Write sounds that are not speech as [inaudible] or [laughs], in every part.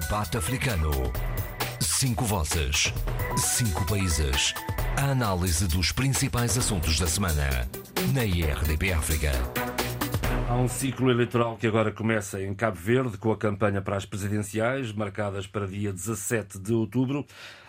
Debate Africano. Cinco vozes. Cinco países. A análise dos principais assuntos da semana. Na IRDP África. Há um ciclo eleitoral que agora começa em Cabo Verde, com a campanha para as presidenciais, marcadas para dia 17 de outubro.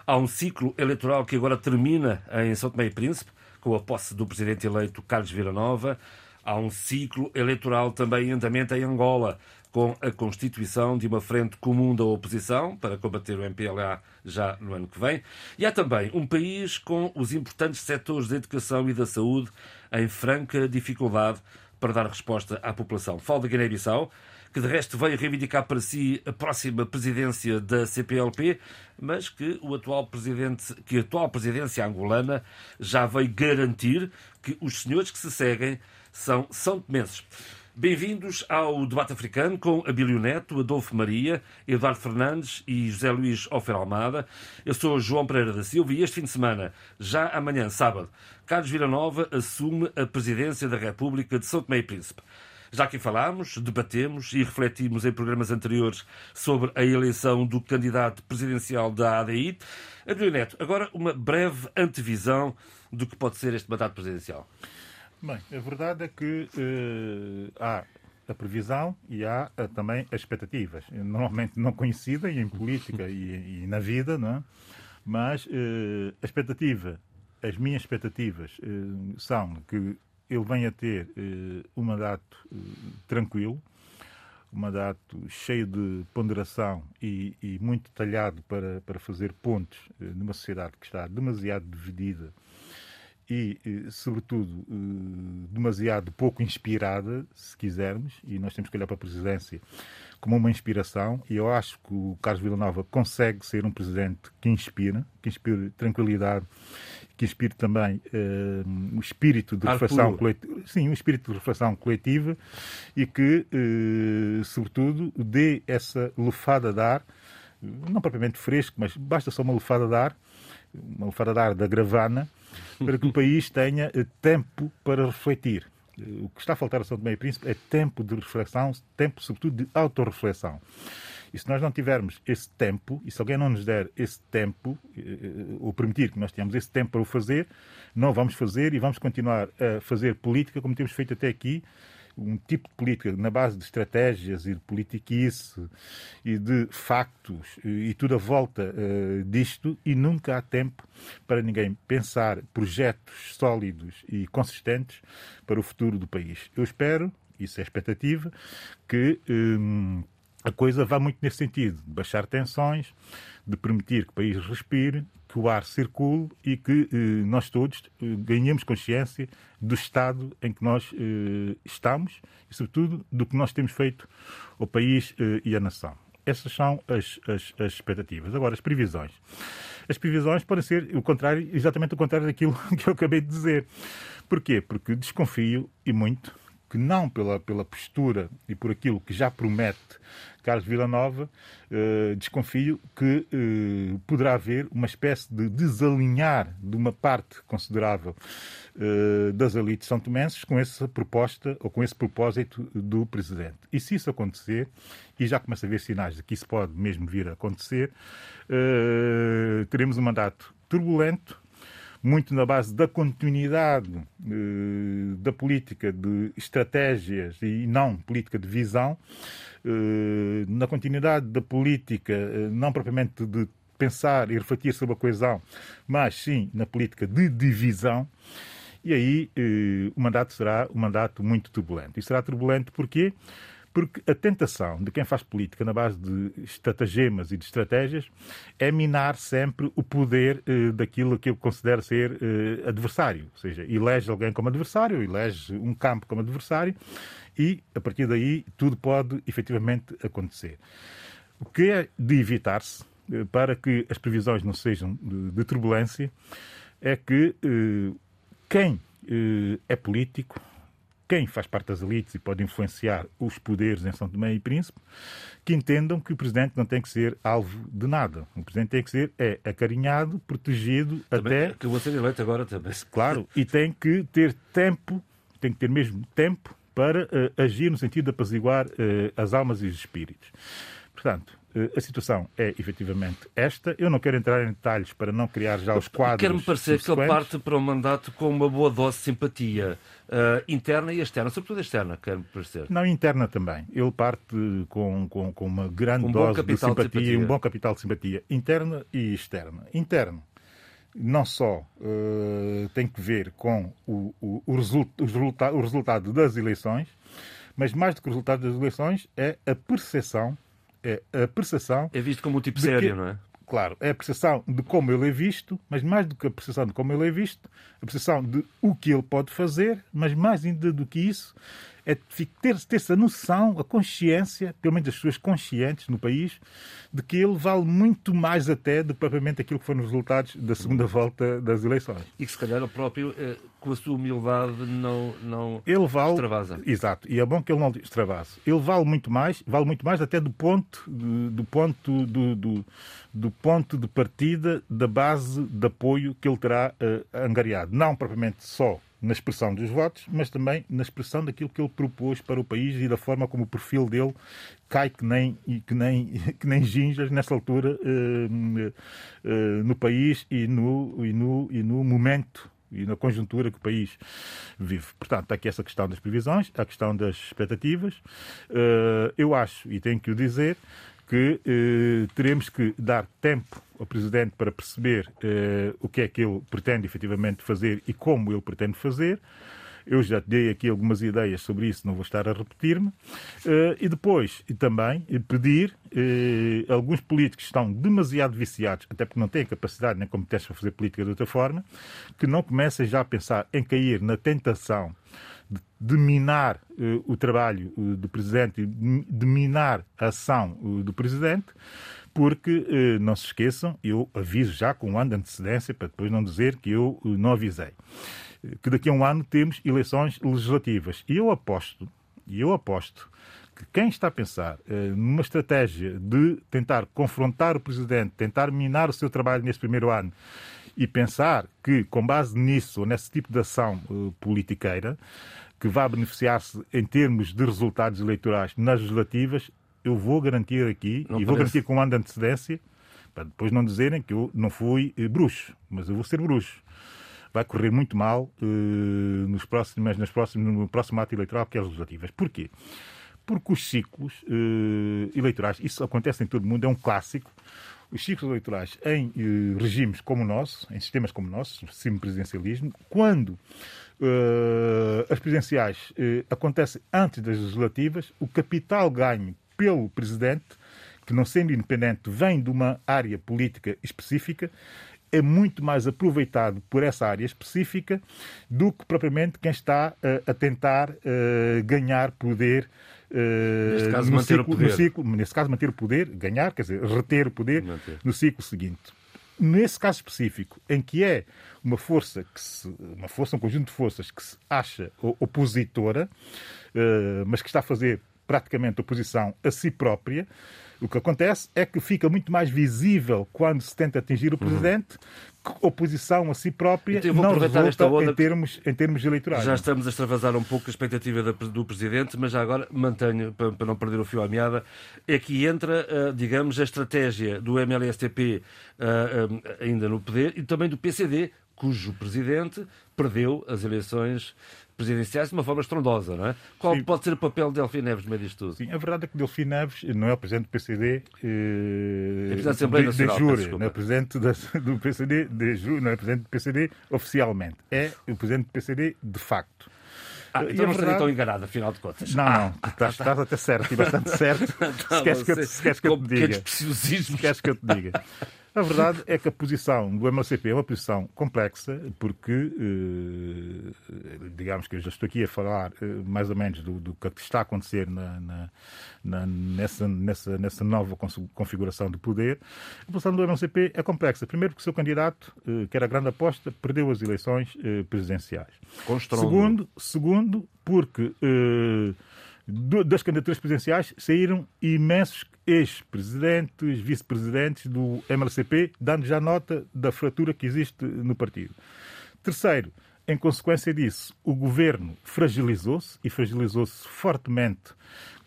Há um ciclo eleitoral que agora termina em São Tomé e Príncipe, com a posse do presidente eleito Carlos Villanova. Há um ciclo eleitoral também em andamento em Angola, com a constituição de uma frente comum da oposição para combater o MPLA já no ano que vem. E há também um país com os importantes setores da educação e da saúde em franca dificuldade para dar resposta à população. Falo da Guiné-Bissau, que de resto veio reivindicar para si a próxima presidência da CPLP, mas que o atual presidente, que a atual presidência angolana já veio garantir que os senhores que se seguem são são tomenses. Bem-vindos ao debate africano com Abílio Neto, Adolfo Maria, Eduardo Fernandes e José Luís Ofer Almada. Eu sou João Pereira da Silva e este fim de semana, já amanhã, sábado, Carlos Villanova assume a presidência da República de São Tomé e Príncipe. Já aqui falámos, debatemos e refletimos em programas anteriores sobre a eleição do candidato presidencial da ADI. Abílio Neto, agora uma breve antevisão do que pode ser este mandato presidencial. Bem, a verdade é que uh, há a previsão e há uh, também as expectativas, normalmente não conhecidas em política e, e, na vida, não é? mas uh, a expectativa, as minhas expectativas são que ele venha a ter um mandato tranquilo, um mandato cheio de ponderação e, e muito detalhado para, para fazer pontos numa sociedade que está demasiado dividida e, sobretudo, eh, demasiado pouco inspirada, se quisermos, e nós temos que olhar para a presidência como uma inspiração, e eu acho que o Carlos Villanova consegue ser um presidente que inspira, que inspire tranquilidade, que inspire também uh, o espírito de reflexão coletiva, sim, um espírito de reflexão coletiva e que, uh, sobretudo, dê essa lufada de ar, não propriamente fresco, mas basta só uma lufada de ar, uma ar da gravana, para que o país tenha eh, tempo para refletir. Eh, o que está a faltar a São Tomé e Príncipe é tempo de reflexão, tempo, sobretudo, de autorreflexão. E se nós não tivermos esse tempo, e se alguém não nos der esse tempo, eh, ou permitir que nós tenhamos esse tempo para o fazer, não vamos fazer e vamos continuar a fazer política como temos feito até aqui, um tipo de política na base de estratégias e de politiquice e de factos e tudo a volta uh, disto e nunca há tempo para ninguém pensar projetos sólidos e consistentes para o futuro do país. Eu espero, isso é expectativa, que um, a coisa vá muito nesse sentido, de baixar tensões, de permitir que o país respire, que o ar circule e que eh, nós todos eh, ganhemos consciência do estado em que nós eh, estamos e, sobretudo, do que nós temos feito ao país eh, e à nação. Essas são as, as, as, expectativas. Agora, as previsões. As previsões podem ser o contrário, exatamente o contrário daquilo [laughs] que eu acabei de dizer. Porquê? Porque desconfio e muito que não pela, pela postura e por aquilo que já promete Carlos Villanova, eh, desconfio que eh, poderá haver uma espécie de desalinhar de uma parte considerável eh, das elites são tomenses com essa proposta ou com esse propósito do Presidente. E se isso acontecer, e já começa a haver sinais de que isso pode mesmo vir a acontecer, eh, teremos um mandato turbulento, muito na base da continuidade eh, da política de estratégias e não política de visão, eh, na continuidade da política eh, não propriamente de pensar e refletir sobre a coesão, mas sim na política de divisão. E aí o mandato será um mandato muito turbulento. E será turbulento porquê? Porque a tentação de quem faz política na base de estratagemas e de estratégias é minar sempre o poder eh, daquilo que eu considero ser eh, adversário. Ou seja, elege alguém como adversário, elege um campo como adversário e, a partir daí, tudo pode efetivamente acontecer. O que é de evitar-se, eh, para que as previsões não sejam de, de turbulência, é que quem é político quem faz parte das elites e pode influenciar os poderes em São Tomé e Príncipe, que entendam que o Presidente não tem que ser alvo de nada. O Presidente tem que ser é, acarinhado, protegido, também, até... Que vou ser eleito agora também. Claro, e tem que ter tempo, tem que ter mesmo tempo para uh, agir no sentido de apaziguar uh, as almas e os espíritos. Portanto, a situação é efetivamente esta. Eu não quero entrar em detalhes para não criar já os quadros. Quer-me parecer que ele parte para o mandato com uma boa dose de simpatia uh, interna e externa, sobretudo externa, quer-me parecer. Não, interna também. Ele parte com, com, com uma grande um dose de simpatia, de simpatia, e um bom capital de simpatia interna e externa. Interno não só uh, tem que ver com o, o, o, result, o, resulta, o resultado das eleições, mas mais do que o resultado das eleições é a percepção é a percepção. É visto como um tipo sério, que, não é? Claro, é a percepção de como ele é visto, mas mais do que a percepção de como ele é visto, a percepção de o que ele pode fazer, mas mais ainda do que isso, é ter, ter essa noção, a consciência, pelo menos as pessoas conscientes no país, de que ele vale muito mais até do que propriamente aquilo que foram os resultados da segunda volta das eleições. E que se calhar o próprio, eh, com a sua humildade, não, não ele vale, extravasa. Exato, e é bom que ele não extravase. Ele vale muito mais, vale muito mais até do ponto, do, ponto, do, do, do, ponto de partida da base de apoio que ele terá uh, angariado. Não propriamente só na expressão dos votos, mas também na expressão daquilo que ele propôs para o país e da forma como o perfil dele cai que nem, que nem, [laughs] que nem ginjas nessa altura uh, uh, no país e no, e, no, e no momento e na conjuntura que o país vive. Portanto, há aqui essa questão das previsões, a questão das expectativas. Eu acho, e tenho que o dizer, que eh, teremos que dar tempo ao Presidente para perceber eh, o que é que ele pretende efetivamente fazer e como ele pretende fazer. Eu já dei aqui algumas ideias sobre isso, não vou estar a repetir-me. Uh, e depois, e também, pedir, uh, alguns políticos estão demasiado viciados, até porque não têm capacidade nem competência para fazer política de outra forma, que não comecem já a pensar em cair na tentação de minar uh, o trabalho uh, do Presidente, de minar a ação uh, do Presidente, porque, não se esqueçam, eu aviso já com um ano de antecedência, para depois não dizer que eu não avisei, que daqui a um ano temos eleições legislativas. E eu aposto, e eu aposto, que quem está a pensar numa estratégia de tentar confrontar o Presidente, tentar minar o seu trabalho nesse primeiro ano, e pensar que, com base nisso, nesse tipo de ação uh, politiqueira, que vá beneficiar-se em termos de resultados eleitorais nas legislativas, eu vou garantir aqui, não e vou garantir com um ano de antecedência, para depois não dizerem que eu não fui uh, bruxo, mas eu vou ser bruxo. Vai correr muito mal uh, nos próximos, nas próximos, no próximo ato eleitoral, que é as legislativas. Porquê? Porque os ciclos uh, eleitorais, isso acontece em todo o mundo, é um clássico os ciclos eleitorais em eh, regimes como o nosso, em sistemas como o nosso, semipresidencialismo, quando uh, as presidenciais uh, acontecem antes das legislativas, o capital ganho pelo presidente, que não sendo independente vem de uma área política específica, é muito mais aproveitado por essa área específica do que propriamente quem está uh, a tentar ganhar poder neste caso, no manter ciclo, o poder. No ciclo, nesse caso, manter o poder, ganhar, quer dizer, reter o poder manter. no ciclo seguinte. Nesse caso específico, em que é uma força, que se, uma força, um conjunto de forças que se acha opositora, uh, mas que está a fazer praticamente oposição a si própria, o que acontece é que fica muito mais visível quando se tenta atingir o uhum. presidente que oposição a si própria então, não resulta onda... em, termos, em termos eleitorais. Já estamos a extravasar um pouco a expectativa do presidente, mas já agora mantenho, para não perder o fio à meada, é que entra, eh, digamos, a estratégia do MLSTP eh, eh, ainda no poder e também do PCD, cujo presidente perdeu as eleições presidenciais de uma forma estrondosa, não é? Qual Sim. pode ser o papel de Delfim Neves no meio disto tudo? Sim, a verdade é que Delfim Neves não é o presidente do PCD eh, é da Assembleia de, Nacional, de não é presidente da, do PCD de não é presidente do PCD oficialmente, é o presidente do PCD de facto. Ah, então não verdade... estaria tão enganado, afinal de contas. Não, não, ah, estás, estás até certo e bastante certo. [laughs] se queres que, eu, se queres que eu te diga. Se queres que eu te diga. A verdade é que a posição do MLCP é uma posição complexa, porque, eh, digamos que eu já estou aqui a falar eh, mais ou menos do, do que está a acontecer na, na, na, nessa, nessa, nessa nova configuração de poder. A posição do MLCP é complexa. Primeiro, porque o seu candidato, eh, que era a grande aposta, perdeu as eleições presidenciais. Segundo, segundo, porque das candidaturas presidenciais saíram imensos ex-presidentes, vice-presidentes do MLCP, dando já nota da fratura que existe no partido. Terceiro, em consequência disso, o governo fragilizou-se e fragilizou-se fortemente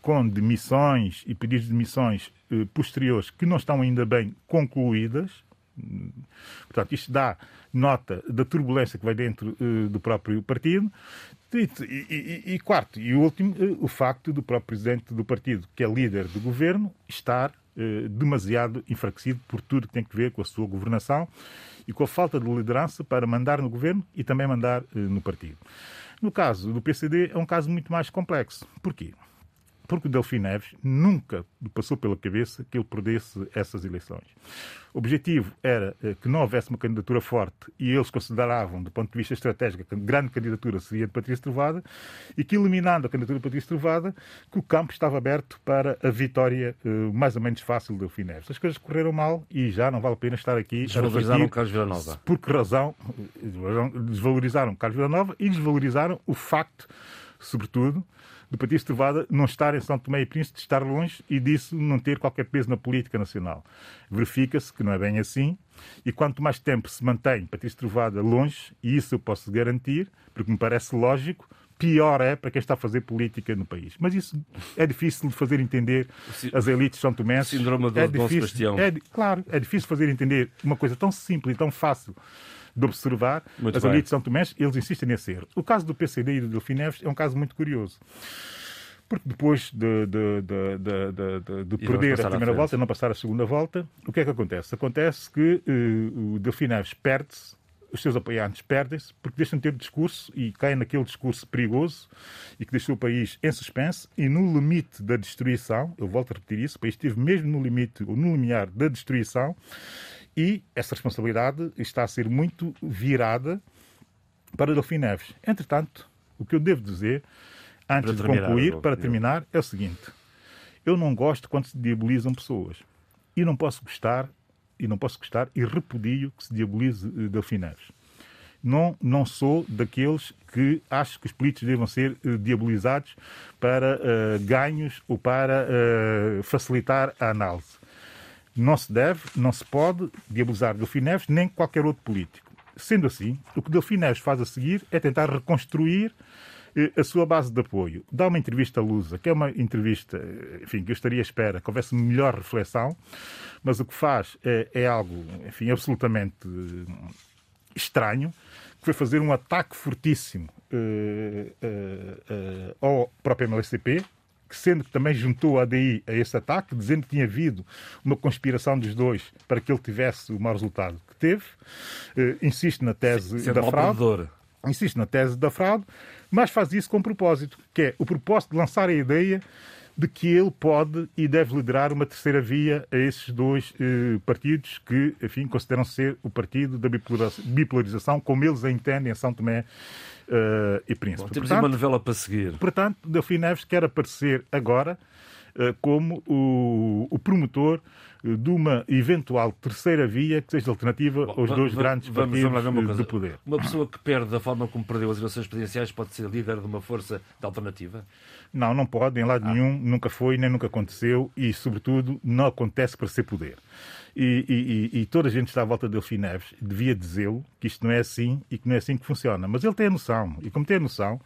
com demissões e pedidos de demissões eh, posteriores que não estão ainda bem concluídas. Portanto, isto dá nota da turbulência que vai dentro uh, do próprio partido. E, e, e, quarto, e último, uh, o facto do próprio presidente do partido, que é líder do governo, estar uh, demasiado enfraquecido por tudo que tem a ver com a sua governação e com a falta de liderança para mandar no governo e também mandar no partido. No caso do PCD, é um caso muito mais complexo. Porquê? Porque o Delfim Neves nunca passou pela cabeça que ele perdesse essas eleições. O objetivo era eh, que não houvesse uma candidatura forte e eles consideravam, do ponto de vista estratégico, que a grande candidatura seria de Patrícia Trovada e que, eliminando a candidatura de Patrícia Trovada, que o campo estava aberto para a vitória eh, mais ou menos fácil do Delfim Neves. As coisas correram mal e já não vale a pena estar aqui. Desvalorizaram Carlos Villanova. Por que razão? Desvalorizaram Carlos Villanova e desvalorizaram o facto, sobretudo, do Partido Estruvada não estar em São Tomé e Príncipe, estar longe e disso não ter qualquer peso na política nacional. Verifica-se que não é bem assim e quanto mais tempo se mantém Patrício Estruvada longe, e isso eu posso garantir, porque me parece lógico, pior é para quem está a fazer política no país. Mas isso é difícil de fazer entender as elites são tomenses. Síndrome do é difícil, é, Claro, é difícil fazer entender uma coisa tão simples e tão fácil de observar muito as elites são tomés, eles insistem nesse erro. O caso do PCD e do Delfim Neves é um caso muito curioso. Porque depois de, de, de, de perder a primeira volta e não passar a segunda volta, o que é que acontece? Acontece que uh, o Delfim Neves perde-se, os seus apoiantes perdem-se, porque deixam de ter discurso e caem naquele discurso perigoso e que deixou o país em suspense e no limite da destruição, eu volto a repetir isso, o país esteve mesmo no limite, ou no limiar da destruição, e essa responsabilidade está a ser muito virada para Delfim Neves. Entretanto, o que eu devo dizer, antes de concluir, para terminar, é o seguinte. Eu não gosto quando se diabolizam pessoas. E não posso gostar, e não posso gostar, e repudio que se diabolize uh, Delfim Neves. Não, não sou daqueles que acho que os políticos devam ser uh, diabolizados para uh, ganhos ou para facilitar a análise não se deve, não se pode diabolizar Delfim Neves nem qualquer outro político. Sendo assim, o que Delfim Neves faz a seguir é tentar reconstruir eh, a sua base de apoio. Dá uma entrevista à Lusa, que é uma entrevista, eh, enfim, que eu estaria à espera que houvesse melhor reflexão, mas o que faz é, é algo, enfim, absolutamente eh, estranho, que foi fazer um ataque fortíssimo uh, uh, uh, ao próprio MLCP, que sendo que também juntou a ADI a esse ataque, dizendo que tinha havido uma conspiração dos dois para que ele tivesse o mau resultado que teve. Uh, insiste na tese Sendo da fraude. Insiste na tese da fraude, mas faz isso com propósito, que é o propósito de lançar a ideia de que ele pode e deve liderar uma terceira via a esses dois eh, partidos que, enfim, consideram ser o partido da bipolarização, como eles a entendem em São Tomé uh, e Príncipe. Bom, temos portanto, uma novela para seguir. Portanto, Delfim Neves quer aparecer agora uh, como o, o promotor de uma eventual terceira via que seja alternativa Bom, aos dois grandes vamos, partidos vamos do poder. Uma pessoa que perde da forma como perdeu as eleições presidenciais pode ser líder de uma força de alternativa? Não, não pode, em lado ah. nenhum, nunca foi, nem nunca aconteceu e, sobretudo, não acontece para ser poder. E, e, e, toda a gente está à volta de Delfim Neves devia dizê-lo que isto não é assim e que não é assim que funciona. Mas ele tem a noção, e como tem a noção,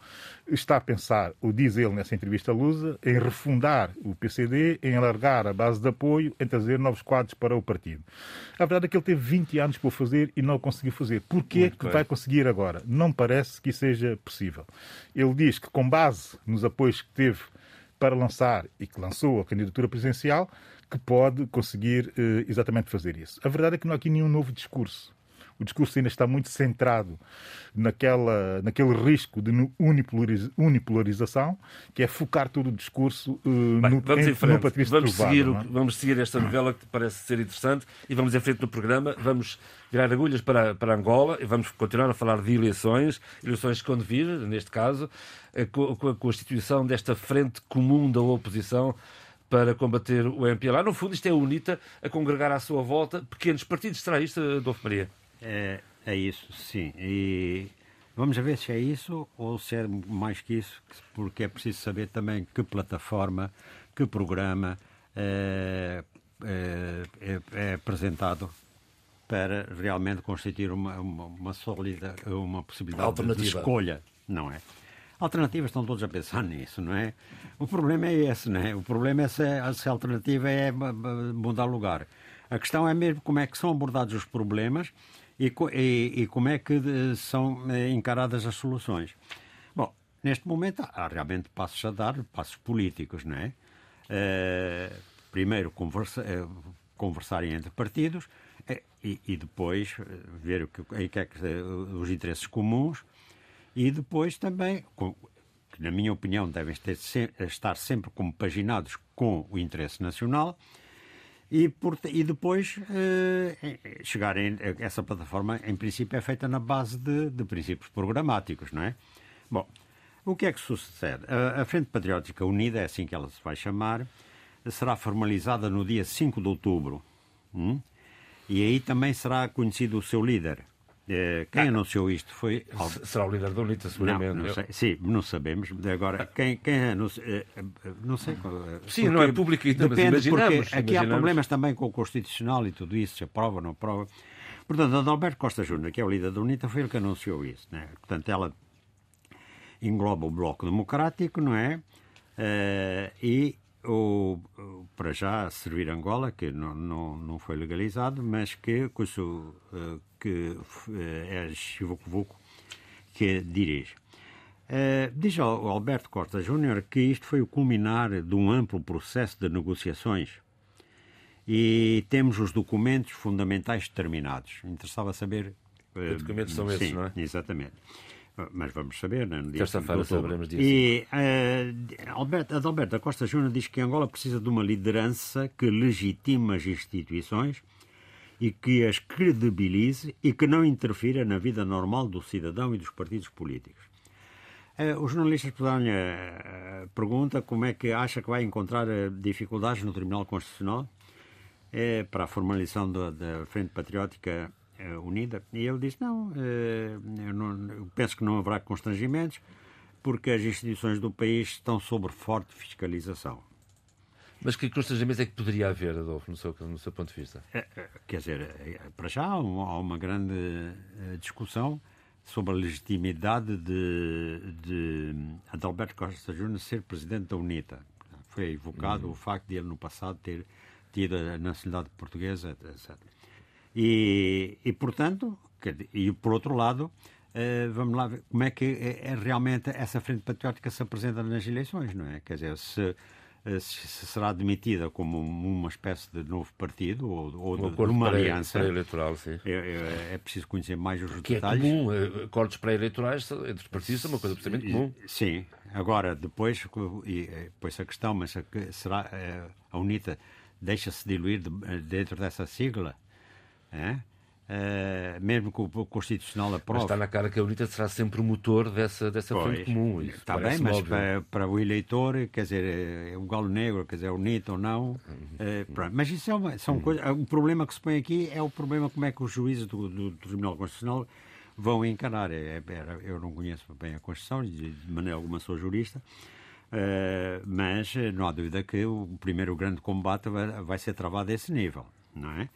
está a pensar, o diz ele nessa entrevista à Lusa, em refundar o PCD, em alargar a base de apoio, em trazer novos quadros para o partido. A verdade é que ele teve 20 anos para o fazer e não o conseguiu fazer. Porquê que vai conseguir agora? Não parece que seja possível. Ele diz que, com base nos apoios teve para lançar e que lançou a candidatura presidencial, que pode conseguir uh, exatamente fazer isso. A verdade é que não há aqui nenhum novo discurso. O discurso ainda está muito centrado naquela, naquele risco de unipolarização, que é focar todo o discurso uh, Bem, no, vamos em, frente. no vamos seguir, é? vamos seguir esta novela que parece ser interessante e vamos em frente no programa. Vamos virar agulhas para, para Angola e vamos continuar a falar de eleições, eleições quando vir, neste caso, eh, com, com a constituição desta frente comum da oposição para combater o MPLA. No fundo, isto é a UNITA a congregar à sua volta pequenos partidos. Será isto, Adolfo Maria? É, é isso, sim. E vamos ver se é isso ou se é mais que isso, porque é preciso saber também que plataforma, que programa é, é, é, é apresentado para realmente constituir uma, uma, uma sólida, uma possibilidade de escolha, não é? Alternativas estão todos a pensar nisso, não é? O problema é esse, não é? O problema é se, se a alternativa é mudar lugar. A questão é mesmo como é que são abordados os problemas e, e, e como é que são eh, encaradas as soluções. Bom, neste momento há realmente passos a dar, passos políticos, não é? Uh, primeiro, conversa, conversarem entre partidos e, e, depois ver o que, em que é que, os interesses comuns e depois também, que na minha opinião devem ter, estar sempre compaginados com o interesse nacional e, por, e depois eh, chegarem. Essa plataforma, em princípio, é feita na base de, de, princípios programáticos, não é? Bom, o que é que sucede? A, a, Frente Patriótica Unida, é assim que ela se vai chamar, será formalizada no dia 5 de outubro. Hum? E aí também será conhecido o seu líder, eh, quem anunciou isto foi. Será o líder da UNITA, seguramente. Não, não sei. Sim, não sabemos. Agora, quem, quem anunciou. Eh, não sei. Sim, não é público ainda, depende, mas imaginamos. Porque aqui há problemas também com o Constitucional e tudo isso, se aprova ou não aprova. Portanto, Adalberto Costa Júnior, que é o líder da UNITA, foi ele que anunciou isso. Né? Portanto, ela engloba o Bloco Democrático, não é? Uh, e o, para já servir Angola, que não, não, não foi legalizado, mas que, cujo, uh, que uh, é Chivuco que dirige. Uh, diz ao Alberto Costa Júnior que isto foi o culminar de um amplo processo de negociações e temos os documentos fundamentais terminados. Interessava saber. Que documentos são esses, não é? Exatamente. Mas vamos saber, né? Terça-feira saberemos disso. E uh, Alberto, Adalberto Costa Júnior diz que Angola precisa de uma liderança que legitime as instituições e que as credibilize e que não interfira na vida normal do cidadão e dos partidos políticos. Uh, os jornalistas puseram-lhe a pergunta como é que acha que vai encontrar eh, dificuldades no Tribunal Constitucional uh, para a formalização da Frente Patriótica eh, unida. E ele disse: não, eh, eu não, eu penso que não haverá constrangimentos, porque as instituições do país estão sob forte fiscalização. Mas que constrangimentos é que poderia haver, Adolfo, no seu, no seu ponto de vista? É, quer dizer, para já há uma grande eh, discussão sobre a legitimidade de, de Adalberto Costa Júnior ser presidente da UNITA. Foi evocado uhum. o facto de ele, no passado, ter tido a nacionalidade portuguesa, etc. E, e portanto, e por outro lado, Uh, vamos lá ver como é que é, é, realmente essa frente patriótica se apresenta nas eleições, não é? Quer dizer, se, eh, se será admitida como uma espécie de novo partido ou, ou um de, uma aliança pré-eleitoral, sim. É, é, é, preciso conhecer mais os que detalhes. é comum, eh, acordos pré-eleitorais entre os partidos é uma coisa absolutamente comum. Sim, agora depois, e, depois a questão, mas será a UNITA deixa-se diluir dentro dessa sigla? É? Uh, mesmo que o Constitucional aprove. Mas está na cara que a UNITA será sempre o motor dessa, dessa pois, frente comum. Isso está bem, mas para, para, o eleitor, quer dizer, é o galo negro, quer dizer, a UNITA ou não. Uh, mas isso é uma, são coisas. O problema que se põe aqui é o problema como é que os juízes do, do, do Tribunal Constitucional vão encarar. É, é, eu não conheço bem a Constituição, de maneira alguma sou jurista. Uh, mas não há dúvida que o primeiro grande combate vai, vai ser travado a esse nível, não é?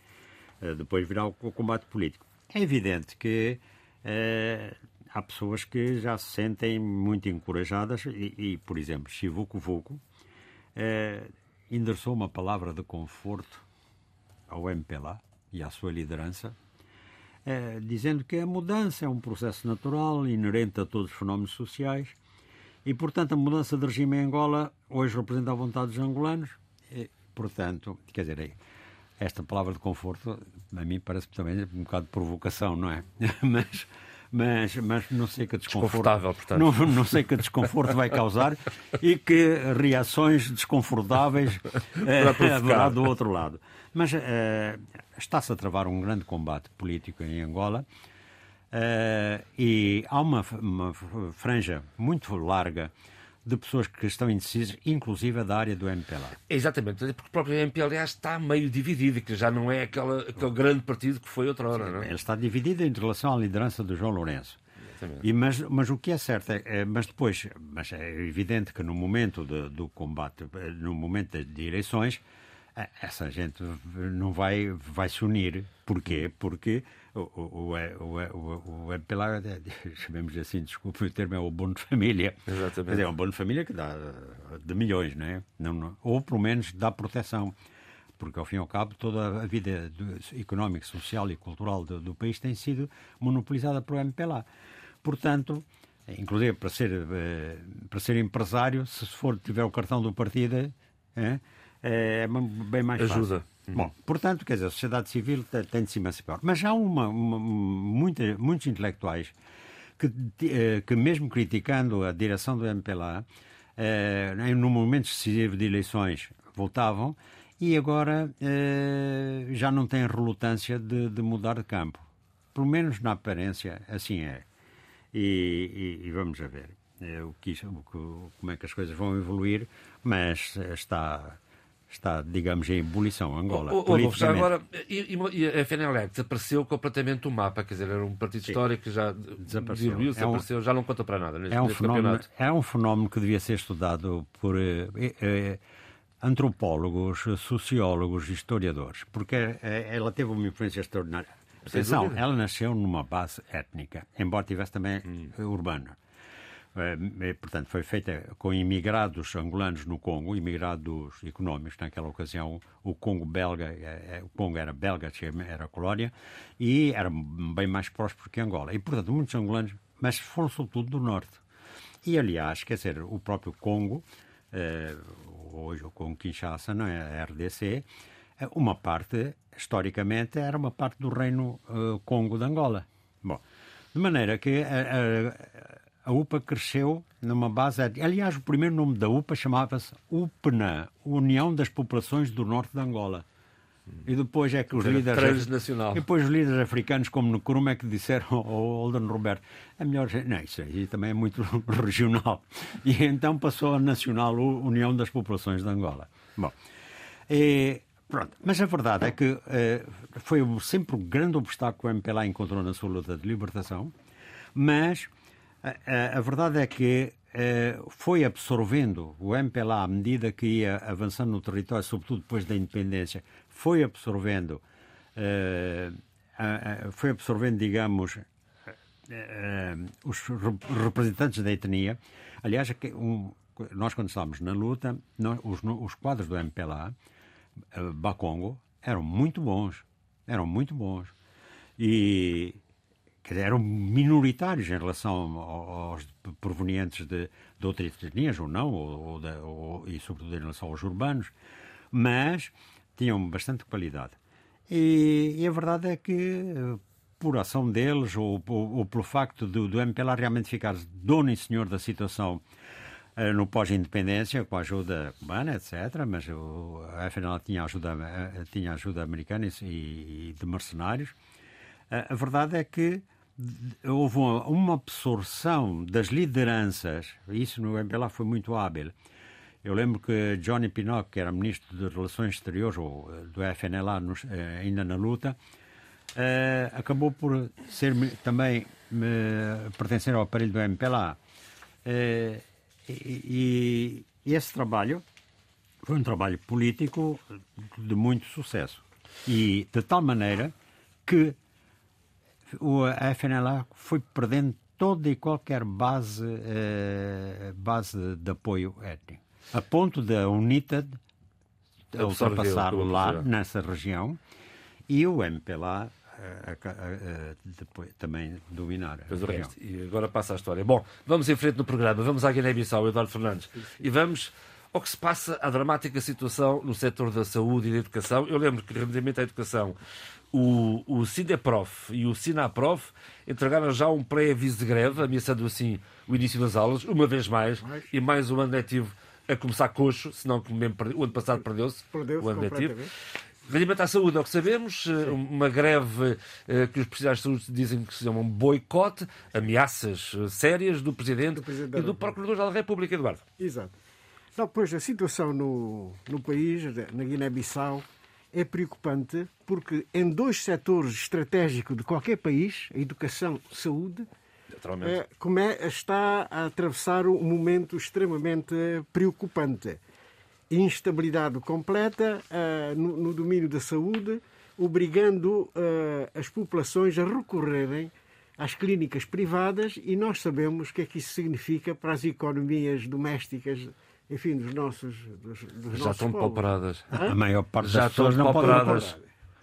Eh, depois virá o combate político. É evidente que uh, há pessoas que já se sentem muito encorajadas e, e por exemplo, Chivuco Vuco uh, endereçou uma palavra de conforto ao MPLA e à sua liderança, dizendo que a mudança é um processo natural, inerente a todos os fenómenos sociais e, portanto, a mudança de regime em Angola hoje representa a vontade dos angolanos. E, portanto, quer dizer, esta palavra de conforto, a mim parece também um bocado de provocação, não é? [laughs] mas, mas, mas não sei que desconforto, portanto. Não, não sei que desconforto vai causar e que reações desconfortáveis [laughs] eh, haverá do outro lado. Mas eh, está-se a travar um grande combate político em Angola eh, e há uma, uma franja muito larga de pessoas que estão indecisas, inclusive da área do MPLA. Exatamente, porque o próprio MPLA está meio dividido, que já não é aquela, aquele grande partido que foi outrora. Sim, não é? Ele está dividido em relação à liderança do João Lourenço. E, mas, mas o que é certo é, é, mas depois, mas é evidente que no momento de, do combate, no momento de eleições, essa gente não vai, vai se unir. Porquê? Porque o, o, o, o, o MPLA, [laughs] chamemos assim, desculpe o termo, é o abono de família. Exatamente. É um abono de família que dá de milhões, não é? Não, não, ou pelo menos dá proteção. Porque, ao fim e ao cabo, toda a vida económica, social e cultural do, do país tem sido monopolizada pelo MPLA. Portanto, inclusive para ser, eh, para ser empresário, se for tiver o cartão do partido, é, é bem mais Ajuda. fácil. Uhum. Bom, portanto, quer dizer, a sociedade civil tem de se emancipar. Mas há uma, uma, muita, muitos intelectuais que, eh, que, mesmo criticando a direção do MPLA, eh, no momento decisivo de eleições, voltavam e agora eh, já não têm relutância de, de, mudar de campo. Pelo menos na aparência, assim é. E, e, e vamos a ver é, o que, o, como é que as coisas vão evoluir, mas está está, digamos, em ebulição, Angola. Oh, já agora, e, e a FNLE desapareceu completamente do mapa, quer dizer, era um partido Sim. histórico que já desapareceu, diluiu, desapareceu, é um, já não conta para nada neste, é um fenómeno, É um fenómeno que devia ser estudado por eh, eh, antropólogos, sociólogos, historiadores, porque eh, ela teve uma influência extraordinária. Atenção, ela nasceu numa base étnica, embora tivesse também hum. urbana. É, portanto, foi feita com imigrados angolanos no Congo, imigrados económicos naquela ocasião. O Congo belga, é, é, o Congo era belga, era colónia, e era bem mais próspero que Angola. E, portanto, muitos angolanos, mas foram sobretudo do norte. E, aliás, quer dizer, o próprio Congo, hoje o Congo Kinshasa, não é? A RDC, uma parte, historicamente, era uma parte do reino Congo de Angola. Bom, de maneira que UPA cresceu numa base. Aliás, o primeiro nome da UPA chamava-se UPNA, União das Populações do Norte de Angola. E depois é que os líderes. Transnacional. E depois os líderes africanos, como no Curum, é que disseram [laughs] ao Olden Roberto: é melhor. Não, isso aí também é muito [laughs] regional. E então passou a Nacional União das Populações de Angola. Bom. E, pronto. Mas a verdade é que eh, foi sempre um grande obstáculo que o MPLA encontrou na sua luta de libertação, mas a, a, verdade é que eh, foi absorvendo o MPLA à medida que ia avançando no território, sobretudo depois da independência, foi absorvendo, eh, foi absorvendo, digamos, eh, os representantes da etnia. Aliás, nós quando estávamos na luta, os, os quadros do MPLA, Bakongo, eram muito bons, eram muito bons. E dizer, eram minoritários em relação aos provenientes de, de outras etnias, ou não, ou, ou, ou, e sobretudo em relação aos urbanos, mas tinham bastante qualidade. E, e a verdade é que, por ação deles, ou, ou, pelo facto do, do MPLA realmente ficar dono e senhor da situação uh, no pós-independência, com a ajuda cubana, etc., mas o, afinal tinha ajuda, uh, tinha ajuda americana e, e de mercenários, uh, a verdade é que houve uma absorção das lideranças, isso no MPLA foi muito hábil. Eu lembro que Johnny Pinocchio, que era ministro de Relações Exteriores, ou eh, do FNLA, eh, ainda na luta, uh, acabou por ser também uh, pertencer ao aparelho do MPLA. Uh, e, e esse trabalho foi um trabalho político de muito sucesso. E de tal maneira que a FNLA foi perdendo toda e qualquer base, eh, base de apoio étnico. A ponto da UNITA ultrapassar lá, nessa região, e o MPLA eh, eh, depois, também dominar a região. E agora passa a história. Bom, vamos em frente no programa. Vamos à Guiné-Bissau, Eduardo Fernandes. E vamos ao que se passa, a dramática situação no setor da saúde e da educação. Eu lembro que, relativamente à educação, o, o CIDEPROF e o SINAPROF entregaram já um pré-aviso de greve, ameaçando assim o início das aulas, uma vez mais, e mais um ano letivo a começar coxo, senão que mesmo o ano passado perdeu-se perdeu o ano letivo. Relativamente à saúde, é o que sabemos, Sim. Eh, uma greve eh, que os profissionais de saúde dizem que se chama um boicote, ameaças eh, sérias do Presidente, do Presidente e do Procurador-Geral da República, Eduardo. Exato. Não, pois a situação no, no país, na Guiné-Bissau, é preocupante porque em dois setores estratégicos de qualquer país, a educação e a saúde, é, como é, está a atravessar um momento extremamente preocupante. instabilidade completa uh, no, no, domínio da saúde, obrigando uh, as populações a recorrerem às clínicas privadas e nós sabemos o que é que isso significa para as economias domésticas enfim, dos nossos dos, dos Já estão pauperadas. A maior parte Já das pessoas não pauperadas.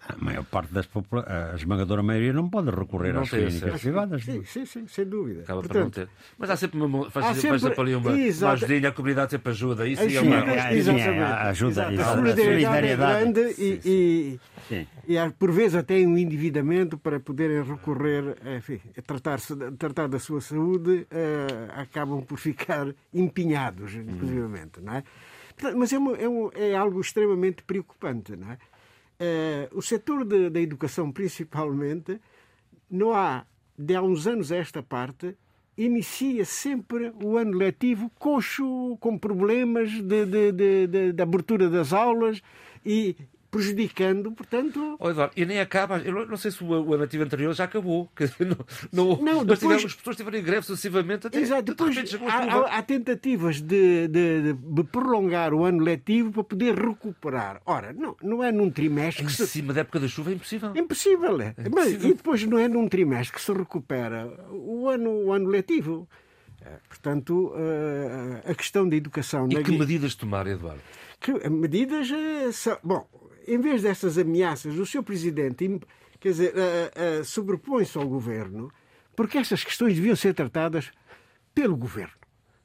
A maior parte das popula- a esmagadora maioria não pode recorrer Não às clínicas privadas. Sim, sim, sim, sem dúvida. Acaba por Portanto, não ter. Mas há sempre uma. Faz, Há faz sempre- sempre ali uma, uma ajudinha, a comunidade sempre ajuda. Isso Sim, é uma. é, é, exatamente. a ajuda, Exato. exato. A solidariedade, é grande e, e, Sim. e por vezes até um endividamento para poderem recorrer, enfim, a tratar, tratar da sua saúde, eh, acabam por ficar empenhados, inclusivamente, não é? Portanto, Mas é, uma- é um- é algo extremamente preocupante, não é? Eh, o setor da educação, principalmente, não há, de há uns anos a esta parte, inicia sempre o ano letivo coxo, com problemas de, de, de- de abertura das aulas e prejudicando, portanto, Oh, Eduardo, e nem acaba. Eu não- sei se o, o ano ativo anterior já acabou. [laughs] que não, não, Não, depois- tivemos, as pessoas tiveram em greve sucessivamente até. Exato, de depois a há, há- tentativas de, de- de prolongar o ano letivo para poder recuperar. Ora, não, não é num trimestre Em que se cima da época da chuva é impossível. Impossível, é. Mas, e depois não é num trimestre que se recupera o ano, o ano letivo. Eh, Portanto, eh, a questão da educação... E que medidas tomar, Eduardo? que medidas eh, são... Bom, em vez dessas ameaças, o seu Presidente, quer dizer, eh, eh, sobrepõe-se ao Governo, porque essas questões deviam ser tratadas pelo Governo.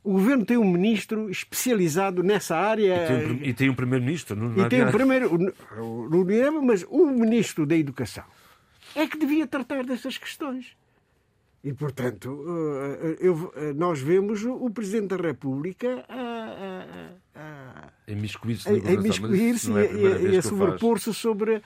O Governo tem um ministro especializado nessa área... E tem um, prim- e tem um primeiro-ministro. Não, não E tem o havia- primeiro, o- o- mas o Ministro da Educação é que devia tratar dessas questões. E, portanto, eh, eu- eh, nós vemos o o Presidente da República a, a- a- Imiscuir-se a, na a governação, é a e primeira a, e a faz. sobrepor-se sobre,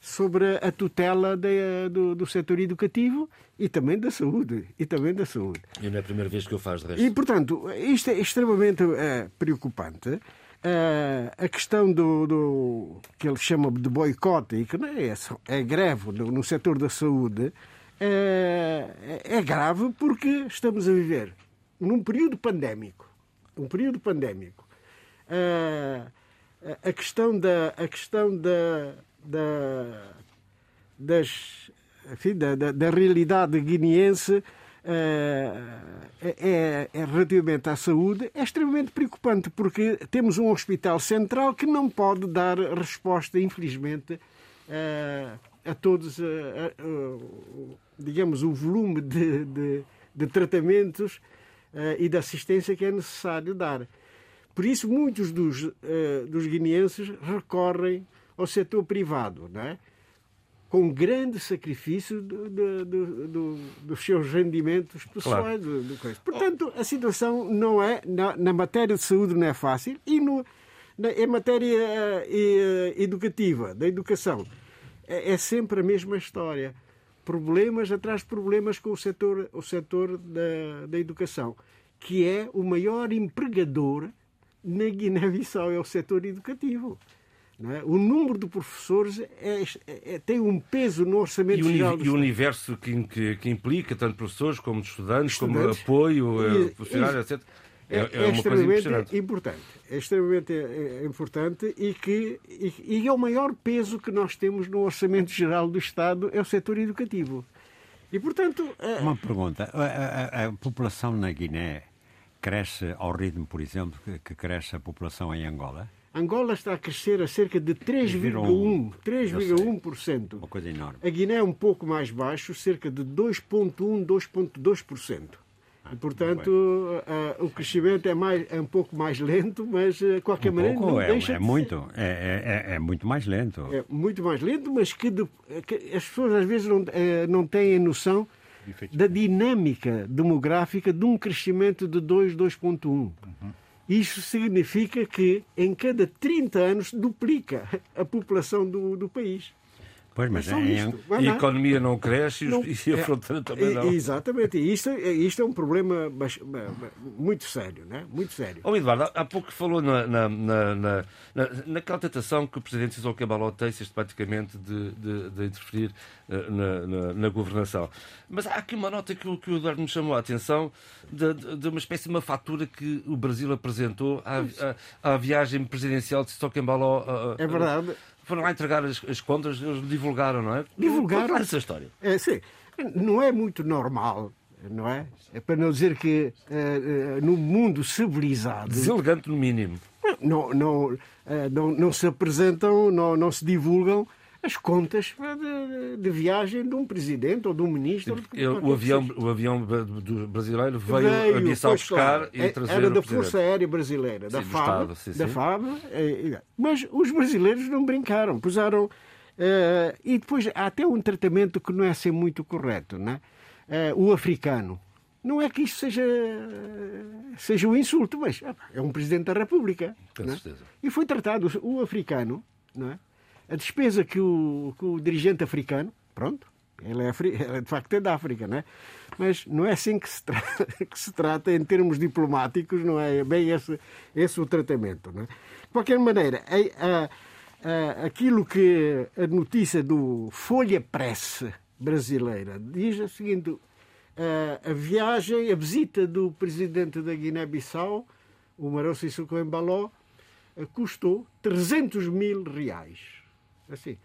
sobre a tutela da- do, do setor educativo e também da saúde. E também da saúde. E não é a primeira vez que eu faço, de resto. E, portanto, isto é extremamente eh, preocupante. Eh, a questão do, do- que ele chama de boicote, e que não é, só- é greve no, no setor da saúde, eh, é grave porque estamos a viver num período pandémico. Um período pandémico. A questão da, a questão da, da, das, enfim, da, da, da realidade guineense eh, é, é relativamente à saúde é extremamente preocupante porque temos um hospital central que não pode dar resposta, infelizmente, eh, a todos, eh, a- digamos, o volume de, de, de tratamentos e de assistência que é necessário dar. Por isso, muitos dos, eh, dos guineenses recorrem ao setor privado, não é? com grande sacrifício do- do- do- do- dos seus rendimentos pessoais. coisa. Portanto, a situação não é, na, na matéria de saúde não é fácil e no, na, em matéria eh, eh, educativa, da educação, é, é sempre a mesma história. Problemas atrás de problemas com o setor, o setor da, da educação, que é o maior empregador na Guiné-Bissau, é o setor educativo. não é? O número de professores é- é- tem um peso no orçamento E o, geral e o universo que, que, que implica tanto professores como estudantes, como Estudantes. apoio, eh, E- funcionários, e- etc. É, É, é é extremamente importante. É extremamente eh, importante e que e, e é o maior peso que nós temos no orçamento geral do Estado é o setor educativo. E, portanto, eh, Uma pergunta. A, a- a população na Guiné cresce ao ritmo, por exemplo, que, que cresce a população em Angola? Angola está a crescer a cerca de 3,1%. 3,1%. Uma coisa enorme. A Guiné é um pouco mais baixo, cerca de 2,1%, 2,2%. E, portanto, ah, o crescimento é, mais, é um pouco mais lento, mas, eh, de qualquer Um maneira, não é, deixa é de muito. É, é- é- é muito mais lento. ser- é muito mais lento, mas que, de- que as pessoas às vezes não, eh, não têm noção da dinâmica demográfica de um crescimento de 2, 2,1. Isso significa que em cada 30 anos duplica a população do, do país. Pois, mas É só em- isto. E Mas a economia não cresce e, Não. [laughs] e a É, fronteira também não. Exatamente. E isto, é- isto é um problema ba- ba- muito sério, né? Muito sério. Ó Eduardo, há- pouco falou na, na, na, na- na- naquela tentação que o Presidente Sissoko Embaló tem sistematicamente de, de, de interferir eh, na, na, na governação. Mas há aqui uma nota que, o- que o Eduardo me chamou a atenção de, de- de uma espécie de uma fatura que o Brasil apresentou à, à, à viagem presidencial de Sissoko Embaló. ah, ah, É verdade. Foram lá entregar as, as contas, eles divulgaram, não é? Divulgaram. Conta essa história. É, sim, não é muito normal, não é? É para não dizer que eh, eh, no mundo civilizado Deselegante no mínimo. não, não, eh, não, não se apresentam, não, não se divulgam as contas de, de viagem de um presidente ou de um ministro. Eu- o, avião, o avião do brasileiro veio, a Bissau buscar claro, e é- trazer Era da. Força Aérea Brasileira, da Sim, FAB. Estado, sim, da sim. FAB eh, eh, mas os brasileiros não brincaram, puseram. eh, e depois há até um tratamento que não é assim muito correto, né? Eh, o africano. Não é que isto seja, seja um insulto, mas é um presidente da República. Com né? certeza. E foi tratado o africano, não é? A despesa que o, que o dirigente africano, pronto, ele é, [laughs] ele de facto é da África, não é? Mas não é assim que se, tra- [laughs] que se trata em termos diplomáticos, não é bem esse, esse o tratamento. Não é? De qualquer maneira, aquilo que a notícia do Folha Press brasileira diz é o seguinte: a, a viagem, a visita do presidente da Guiné-Bissau, o Marão Sissoko Embaló, custou 300 mil reais. Assim,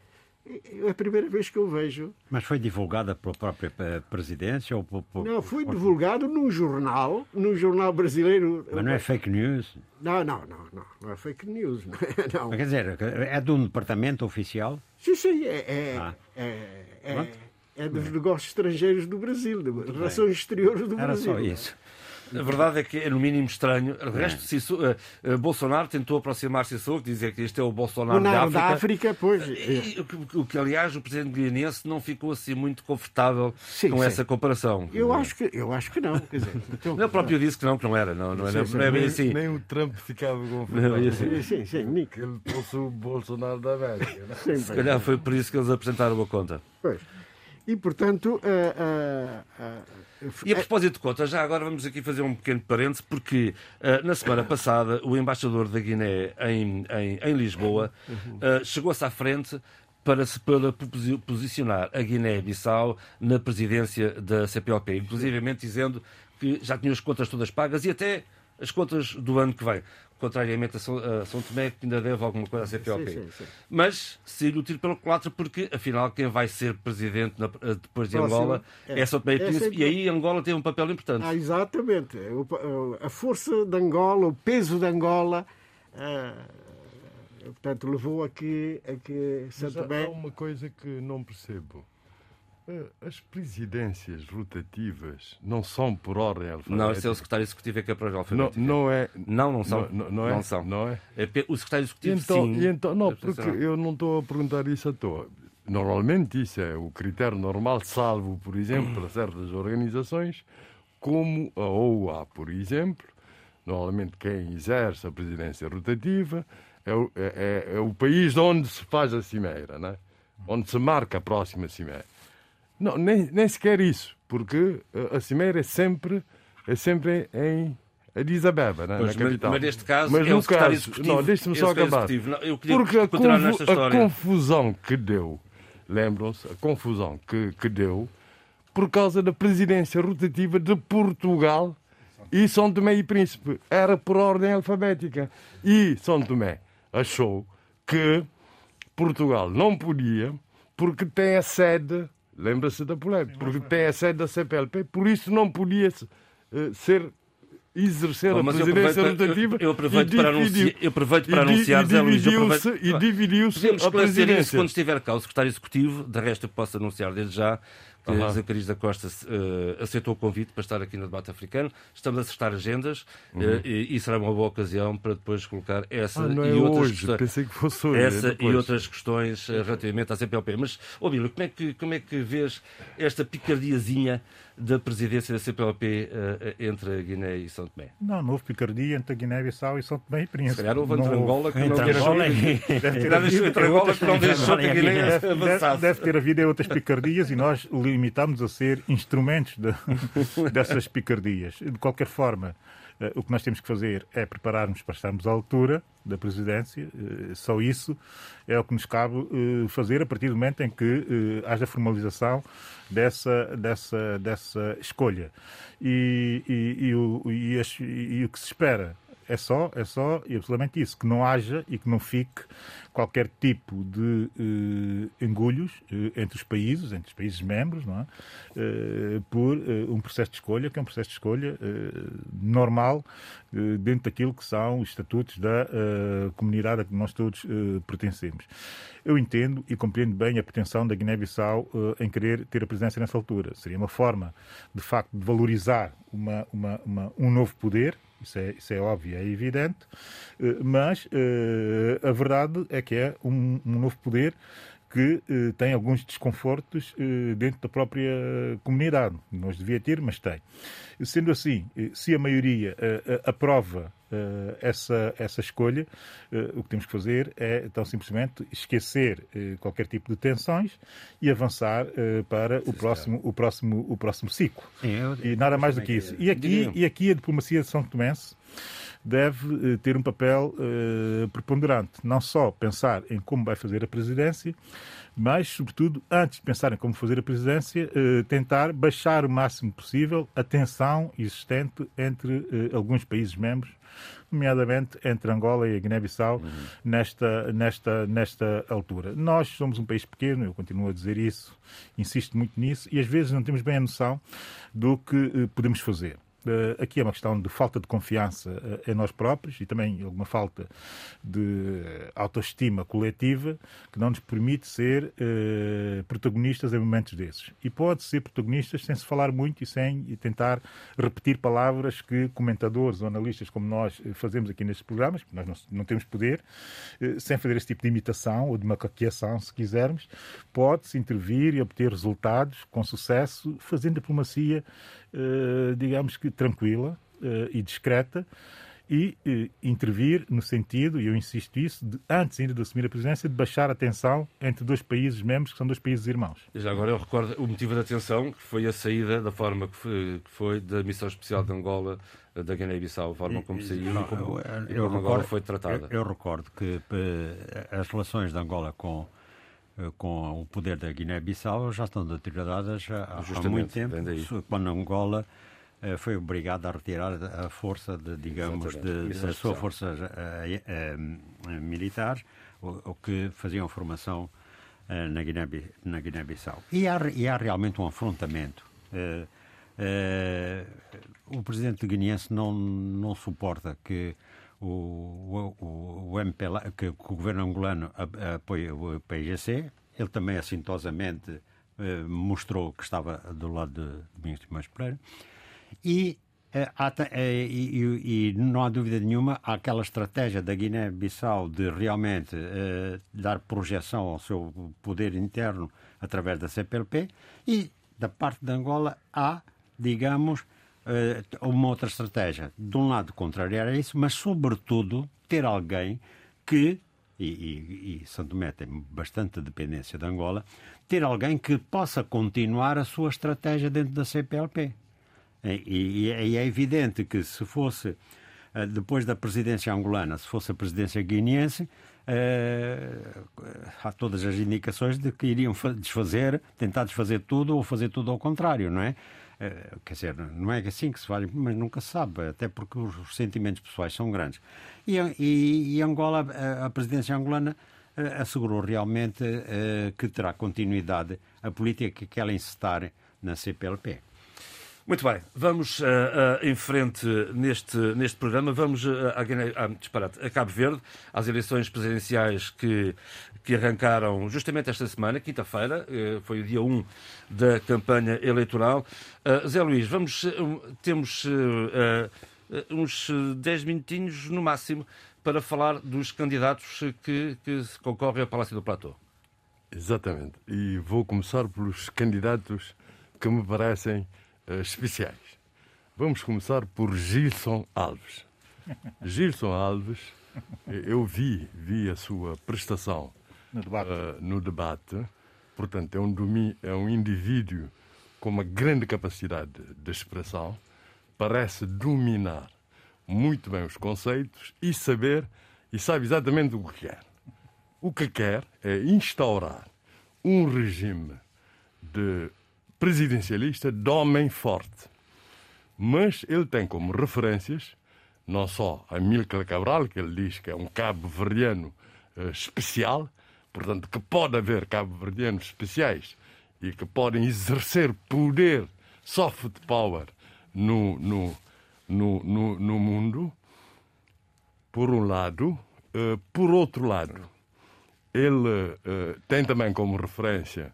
é a primeira vez que eu vejo. Mas foi divulgada pela própria eh, presidência ou por, por- Não, foi divulgado num jornal, num jornal brasileiro. Mas não é fake news? Não, não, não, não, não é fake news. [laughs] Não. é, não. Quer dizer, é de um departamento oficial? Sim, sim, é, é, Ah. é, é, é dos negócios estrangeiros do Brasil, de relações exteriores do Era Brasil. só isso. A verdade é que é no mínimo estranho. O resto, eh, eh, Bolsonaro tentou aproximar-se Sissoko, dizer que este é o Bolsonaro O da África. da África, pois. E, o que- o que, aliás, o presidente guineense não ficou assim muito confortável Sim, com sim. essa comparação. Eu acho que, eu acho que não. Quer dizer, então, Ele próprio disse que não, que não era. Não, não, era, Sim, não é bem Nem- assim. Nem o Trump ficava é confortável. bem assim. Sim, sim, sim, Nick. Ele trouxe o Bolsonaro da América. né? Sim, Se calhar foi por isso que eles apresentaram a conta. Pois. E, portanto, ah, ah, E a propósito de contas, já agora vamos aqui fazer um pequeno parênteses, porque ah, na semana passada o embaixador da Guiné em, em, em Lisboa ah, chegou-se à frente para se para posi- posicionar a Guiné-Bissau na presidência da CPLP, inclusivamente dizendo que já tinha as contas todas pagas e até as contas do ano que vem. Contrariamente a São, a São Tomé, que ainda deve alguma coisa à CPLP. Sim, sim, sim. Mas saiu o tiro pelo culatra, porque afinal quem vai ser presidente na- depois de Próximo, Angola é. é São Tomé e É Príncipe, sempre- e aí Angola tem um papel importante. Ah, exatamente. O- A força de Angola, o peso de Angola, ah, portanto, levou a que, a que Mas Santo Tomé. há uma coisa que não percebo. Eh, As presidências rotativas não são por ordem alfabética. Não, esse é o secretário executivo é que aprova a não, alfabética. não é. Não, não são. Não, não é? Não são. Não é? É O secretário executivo, então, sim. então, não, É porque eu não estou a perguntar isso à toa. Normalmente isso é o critério normal, salvo, por exemplo, para certas organizações, como a OUA, por exemplo. Normalmente quem exerce a presidência rotativa é o, é, é- é o país onde se faz a cimeira, né? onde se marca a próxima cimeira. Não, nem, nem sequer isso, porque eh, a cimeira é sempre, é sempre em Addis Abeba, né? Pois, na capital. mas neste caso Mas é no caso-. Não, deixe-me é só secretário acabar. Não, Porque a, confu- a confusão que deu, lembram-se, a confusão que, que deu por causa da presidência rotativa de Portugal e São Tomé e Príncipe. Era por ordem alfabética. E São Tomé achou que Portugal não podia porque tem a sede, lembra-se da polémica, porque tem a sede da CPLP, por isso não podia eh, ser exercer Oh, a presidência rotativa eu- eu aproveito para anunciar- eu aproveito para anunciar, Zé Luís, eu dividiu-se aproveito- e dividiu-se Podemos a esclarecer isso presidência. quando estiver cá o secretário executivo. De resto, eu posso anunciar desde já que uhum. Zacarias da Costa uh, aceitou o convite para estar aqui no debate africano. Estamos a acertar agendas uhum. uh, e, e, será uma boa ocasião para depois colocar essa ah, e é outras hoje. questões. Pensei que fosse hoje, essa e outras questões uh, relativamente à CPLP. Mas, ô Bílio, como é que, como é que vês esta picardiazinha da presidência da CPLP uh, entre a Guiné e São Tomé? Não, não houve picardia entre a Guiné-Bissau e São Tomé e Príncipe. Se calhar houve entre Angola que não deixou [laughs] entre Angola que não deixou que a Guiné avançasse. Deve ter havido outras picardias e nós limitamos a ser instrumentos de, [laughs] dessas picardias. De qualquer forma, Uh, o que nós temos que fazer é preparar-nos para estarmos à altura da presidência. Uh, só isso é o que nos cabe uh, fazer a partir do momento em que haja formalização dessa, dessa, dessa escolha. E, e, e, o, e, o que se espera é só, é só e absolutamente isso, que não haja e que não fique qualquer tipo de uh, engulhos uh, entre os países, entre os países membros, não é? Uh, por um processo de escolha, que é um processo de escolha normal dentro daquilo que são os estatutos da comunidade a que nós todos pertencemos. Eu entendo e compreendo bem a pretensão da Guiné-Bissau em querer ter a presidência nessa altura. Seria uma forma, de facto, de valorizar uma, uma, uma, um novo poder, isso é, isso é óbvio, é evidente, eh, mas uh, a verdade é que é um, um novo poder que uh, tem alguns desconfortos uh, dentro da própria comunidade. Não os devia ter, mas tem. Sendo assim, se a maioria aprova essa, essa escolha, o que temos que fazer é, então, simplesmente esquecer qualquer tipo de tensões e avançar para o próximo, o, próximo, o próximo ciclo. Sim, eu, e nada mais do que isso. E aqui, e aqui a diplomacia de São Tomense deve eh, ter um papel uh, preponderante. Não só pensar em como vai fazer a presidência, mas, sobretudo, antes de pensar em como fazer a presidência, uh, tentar baixar o máximo possível a tensão existente entre alguns países membros, nomeadamente entre Angola e a Guiné-Bissau, uhum. nesta, nesta, nesta altura. Nós somos um país pequeno, eu continuo a dizer isso, insisto muito nisso, e às vezes não temos bem a noção do que podemos fazer. Uh, aqui é uma questão de falta de confiança uh, em nós próprios e também alguma falta de autoestima coletiva que não nos permite ser uh, protagonistas em momentos desses. E pode ser protagonistas sem se falar muito e sem tentar repetir palavras que comentadores ou analistas como nós fazemos aqui nestes programas, nós não, não temos poder, sem fazer esse tipo de imitação ou de macaqueação, se quisermos, pode-se intervir e obter resultados com sucesso fazendo diplomacia eh, digamos que tranquila uh, e discreta, e uh, intervir no sentido, e eu insisto isso, de, antes ainda de assumir a presidência, de baixar a tensão entre dois países membros, que são dois países irmãos. Já agora eu recordo o motivo da tensão, que foi a saída da forma que foi, que foi da missão especial de Angola da Guiné-Bissau, a forma como saiu e como, eu, eu, eu como Angola foi tratada. Eu, eu recordo que as relações de Angola com eh, com o poder da Guiné-Bissau já estão deterioradas há, há muito tempo, quando Angola eh, foi obrigada a retirar a força, de, digamos, de, de, a sua força militar, o, o, que faziam formação na Guiné-Bissau. e, há, e há realmente um afrontamento. o presidente guineense não, não suporta que o, o, o MPLA, que, que, o governo angolano apoia o PIGC. Ele também, assintosamente, eh, mostrou que estava do lado de Domingos Timões Pereira. E, eh, há, eh, e, e, não há dúvida nenhuma, há aquela estratégia da Guiné-Bissau de realmente eh, dar projeção ao seu poder interno através da CPLP e, da parte de Angola, há, digamos, uh, uma outra estratégia. De um lado, contrariar isso, mas, sobretudo, ter alguém que, e, e, e Tomé tem bastante dependência de Angola, ter alguém que possa continuar a sua estratégia dentro da CPLP. E, e é evidente que se fosse, eh, depois da presidência angolana, se fosse a presidência guineense, Uh, há todas as indicações de que iriam desfazer, tentar desfazer tudo ou fazer tudo ao contrário, não é? Eh, quer dizer, não é assim que se faz, mas nunca se sabe, até porque os sentimentos pessoais são grandes. E, e, e Angola, a, a, presidência angolana eh, assegurou realmente uh, que terá continuidade a política que ela incitar na CPLP. Muito bem, vamos uh, uh, em frente neste, neste programa. Vamos uh, a, a, a Cabo Verde, às eleições presidenciais que, que arrancaram justamente esta semana, quinta-feira, foi o dia 1 da campanha eleitoral. Zé Luís, vamos, temos uns 10 minutinhos no máximo para falar dos candidatos que, que concorrem ao Palácio do Platô. Exatamente. E vou começar pelos candidatos que me parecem especiais. Vamos começar por Gilson Alves. [laughs] Gilson Alves, eu vi, vi a sua prestação no debate. Uh, no debate. Portanto, é um, é um indivíduo com uma grande capacidade de expressão, parece dominar muito bem os conceitos e saber e sabe exatamente o que quer. O que quer é instaurar um regime de presidencialista de homem forte. Mas ele tem como referências não só a Milka Cabral, que ele diz que é um cabo-verdiano uh, especial, portanto, que pode haver cabo-verdianos especiais e que podem exercer poder, soft power, no, no, no, no, no mundo, por um lado. Uh, por outro lado, ele uh, tem também como referência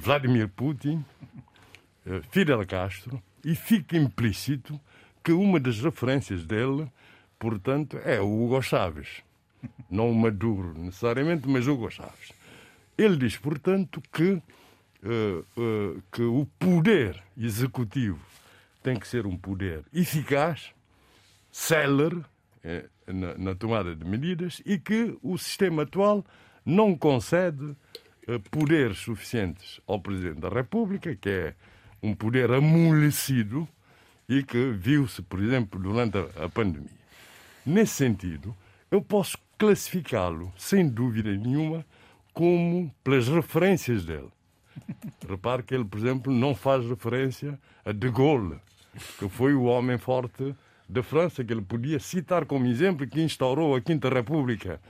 Vladimir Putin, Fidel Castro, e fica implícito que uma das referências dele, portanto, é o Hugo Chávez. Não o Maduro necessariamente, mas Hugo Chávez. Ele diz, portanto, que, que o poder executivo tem que ser um poder eficaz, célere eh, na, na, tomada de medidas e que o sistema atual não concede eh, poderes suficientes ao Presidente da República, que é um poder amolecido e que viu-se, por exemplo, durante a, a pandemia. Nesse sentido, eu posso classificá-lo, sem dúvida nenhuma, como pelas referências dele. [laughs] Repare que ele, por exemplo, não faz referência a De Gaulle, que foi o homem forte da França, que ele podia citar como exemplo, que instaurou a Quinta República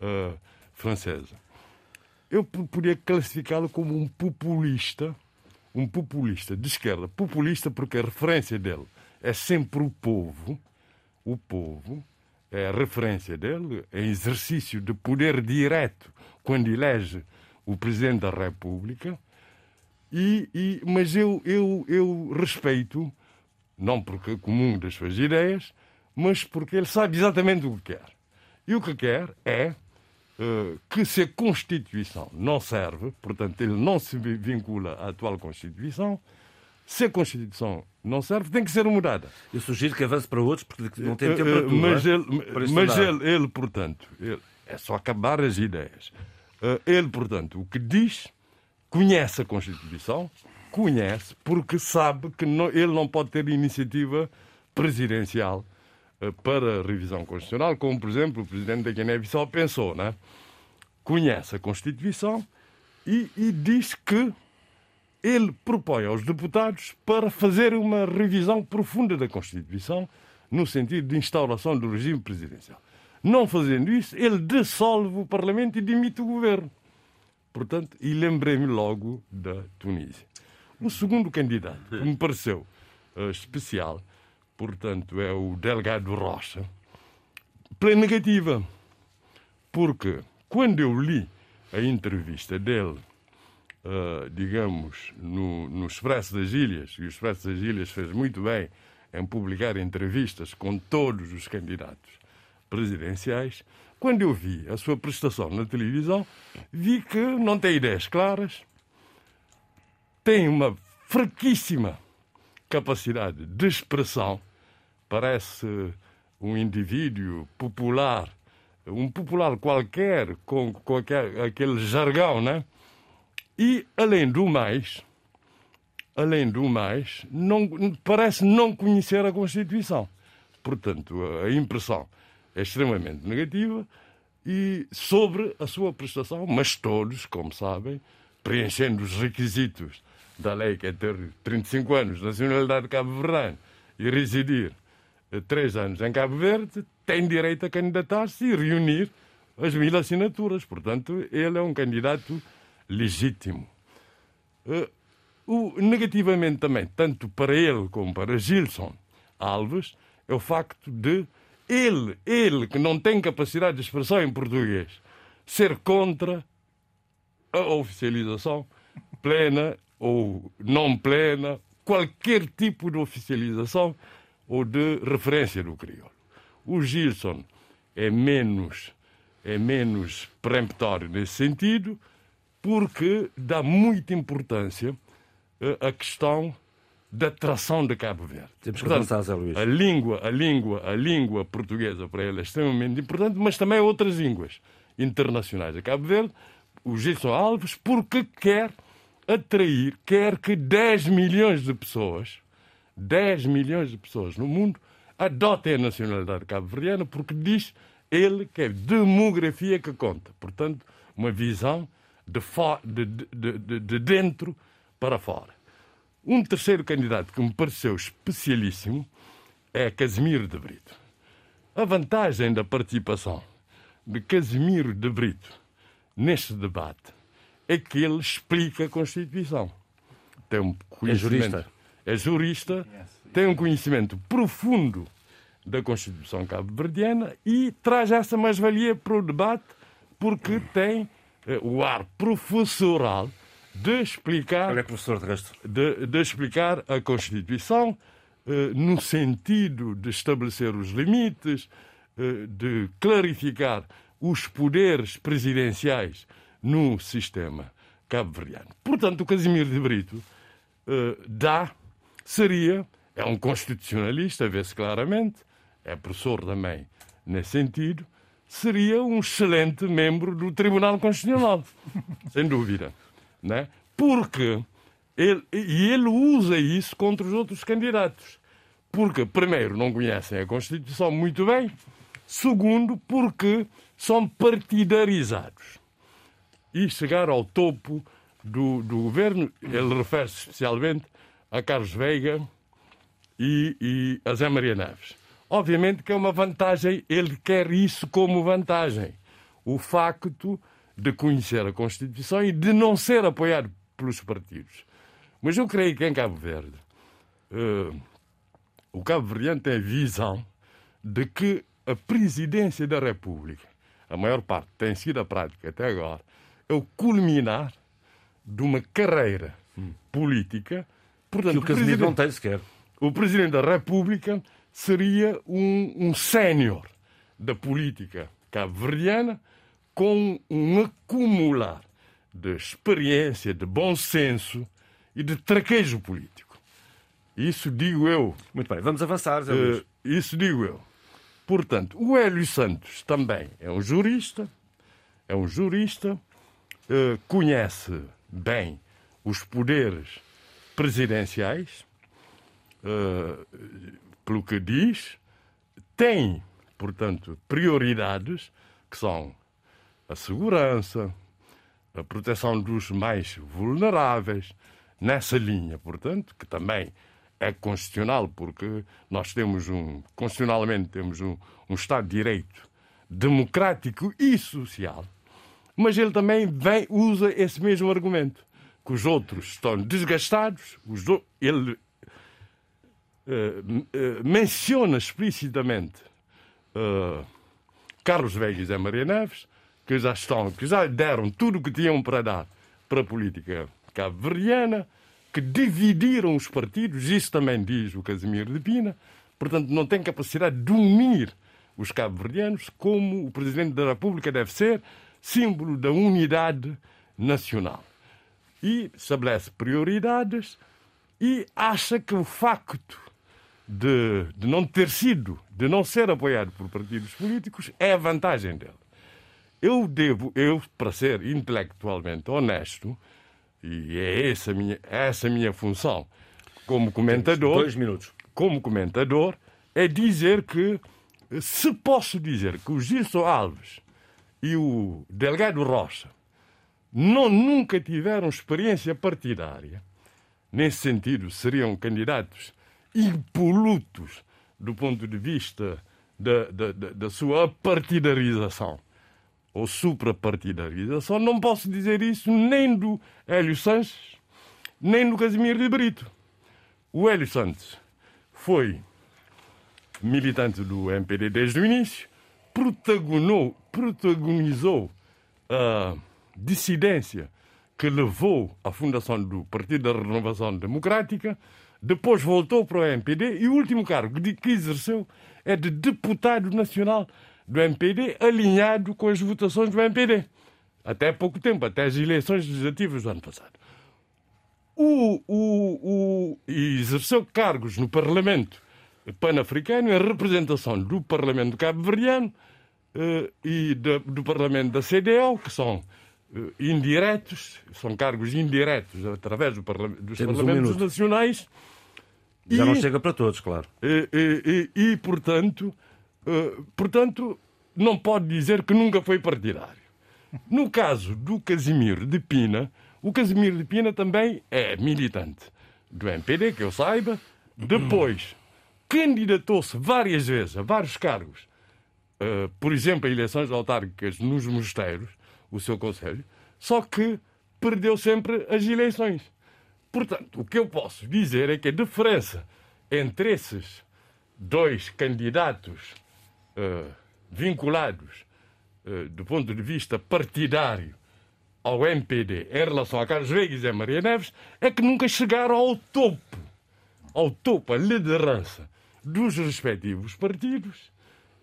uh, Francesa. Eu podia classificá-lo como um populista, um populista de esquerda. Populista porque a referência dele é sempre o povo, o povo, é a referência dele, é exercício de poder direto quando elege o Presidente da República. E, e, mas eu, eu, eu respeito não porque é comum das suas ideias, mas porque ele sabe exatamente o que quer. E o que quer é que se a Constituição não serve, portanto, ele não se vincula à atual Constituição, se a Constituição não serve, tem que ser mudada. Eu sugiro que avance para outros, porque não tem tempo para tudo. Mas, é? ele, mas ele, ele, portanto, ele, é só acabar as ideias. Ele, portanto, o que diz, conhece a Constituição, conhece porque sabe que não, ele não pode ter iniciativa presidencial uh, para revisão constitucional, como, por exemplo, o presidente da Guiné-Bissau pensou, né? Conhece a Constituição e, e diz que ele propõe aos deputados para fazer uma revisão profunda da Constituição no sentido de instauração do regime presidencial. Não fazendo isso, ele dissolve o Parlamento e demite o governo. Portanto, e lembrei-me logo da Tunísia. O segundo candidato, que me pareceu uh, especial, portanto, é o Delgado Rocha, pela negativa. Porque quando eu li a entrevista dele, uh, digamos, no, no Expresso das Ilhas, e o Expresso das Ilhas fez muito bem em publicar entrevistas com todos os candidatos presidenciais, quando eu vi a sua prestação na televisão, vi que não tem ideias claras, tem uma fraquíssima capacidade de expressão, parece um indivíduo popular, um popular qualquer, com, com aquele, aquele jargão, né? E, além do mais, além do mais, não, parece não conhecer a Constituição. Portanto, a impressão é extremamente negativa e sobre a sua prestação, mas todos, como sabem, preenchendo os requisitos da lei, que é ter 35 anos, nacionalidade cabo-verdiana e residir três anos em Cabo Verde, tem direito a candidatar-se e reunir as mil assinaturas. Portanto, ele é um candidato legítimo. Eh, o, negativamente também, tanto para ele como para Gilson Alves, é o facto de ele, ele que não tem capacidade de expressão em português, ser contra a oficialização plena ou não plena, qualquer tipo de oficialização ou de referência do crioulo. O Gilson é menos, é menos peremptório nesse sentido, porque dá muita importância eh, à questão da tração de Cabo Verde. Temos que Portanto, avançar, Zé Luís. A língua, a língua, a língua portuguesa para ele é extremamente importante, mas também outras línguas internacionais a Cabo Verde, o Gilson Alves, porque quer atrair, quer que 10 milhões de pessoas, 10 milhões de pessoas no mundo, adotem a nacionalidade cabo-verdiana, porque diz ele que é demografia que conta. Portanto, uma visão de, de, de, de dentro para fora. Um terceiro candidato que me pareceu especialíssimo é Casimiro de Brito. A vantagem da participação de Casimiro de Brito neste debate é que ele explica a Constituição. Tem um é jurista. É jurista, tem um conhecimento profundo da Constituição cabo-verdiana e traz essa mais-valia para o debate porque tem eh, o ar professoral de explicar. Ele é professor de resto. De, de explicar a Constituição eh, no sentido de estabelecer os limites, eh, de clarificar os poderes presidenciais no sistema cabo-verdiano. Portanto, o Casimiro de Brito eh, dá, seria, é um constitucionalista, vê-se claramente, é professor também nesse sentido, seria um excelente membro do Tribunal Constitucional, [laughs] sem dúvida. Né? Porque ele, e ele usa isso contra os outros candidatos. Porque, primeiro, não conhecem a Constituição muito bem, segundo, porque são partidarizados. E chegar ao topo do, do governo, ele refere-se especialmente a Carlos Veiga e, e a Zé Maria Neves. Obviamente que é uma vantagem, ele quer isso como vantagem. O facto de conhecer a Constituição e de não ser apoiado pelos partidos. Mas eu creio que em Cabo Verde, uh, o Cabo Verdeano tem a visão de que a presidência da República, a maior parte tem sido a prática até agora, é o culminar de uma carreira política. Portanto, que o Casimiro não tem sequer. O Presidente da República seria um, um sénior da política cabo-verdiana com um acumular de experiência, de bom senso e de traquejo político. Isso digo eu. Muito bem, vamos avançar, Zé Luís. Uh, isso digo eu. Portanto, o Hélio Santos também é um jurista, é um jurista, uh, conhece bem os poderes presidenciais, uh, pelo que diz, tem, portanto, prioridades que são a segurança, a proteção dos mais vulneráveis, nessa linha, portanto, que também é constitucional, porque nós temos um, constitucionalmente temos um, um Estado de Direito democrático e social, mas ele também vem, usa esse mesmo argumento, que os outros estão desgastados, os do, ele uh, menciona explicitamente uh, Carlos Veiga e Maria Neves, que já estão, que já deram tudo o que tinham para dar para a política cabo-verdiana, que dividiram os partidos, isso também diz o Casimiro de Pina, portanto não tem capacidade de unir os cabo-verdianos como o Presidente da República deve ser, símbolo da unidade nacional. E estabelece prioridades e acha que o facto de, de não ter sido, de não ser apoiado por partidos políticos, é a vantagem dele. Eu devo, eu, para ser intelectualmente honesto, e é essa a minha, essa a minha função como comentador. Dois minutos. Como comentador, é dizer que, se posso dizer que o Gilson Alves e o Delgado Rocha não, nunca tiveram experiência partidária, nesse sentido, seriam candidatos impolutos do ponto de vista da, da, da, da sua partidarização ou suprapartidarização, não posso dizer isso nem do Hélio Sanches nem no Casimiro de Brito. O Hélio Santos foi militante do MPD desde o início, protagonizou, protagonizou a dissidência que levou à fundação do Partido da Renovação Democrática, depois voltou para o MPD e o último cargo que exerceu é de deputado nacional do MPD, alinhado com as votações do MPD. Até pouco tempo, até as eleições legislativas do ano passado. O, o, o, exerceu cargos no Parlamento Pan-Africano, em representação do Parlamento Cabo-Verdiano eh, e do, Parlamento da CDO, que são indiretos, são cargos indiretos através do parla dos Temos Parlamentos um Nacionais. Já e, não chega para todos, claro. E, e, e, e portanto, portanto, não pode dizer que nunca foi partidário. No caso do Casimiro de Pina, o Casimiro de Pina também é militante do MPD, que eu saiba. Depois, candidatou-se várias vezes a vários cargos, por exemplo, a eleições autárquicas nos mosteiros, o seu conselho, só que perdeu sempre as eleições. Portanto, o que eu posso dizer é que a diferença entre esses dois candidatos uh, vinculados uh, do ponto de vista partidário ao MPD em relação a Carlos Veiga e Zé Maria Neves é que nunca chegaram ao topo, ao topo, a liderança dos respectivos partidos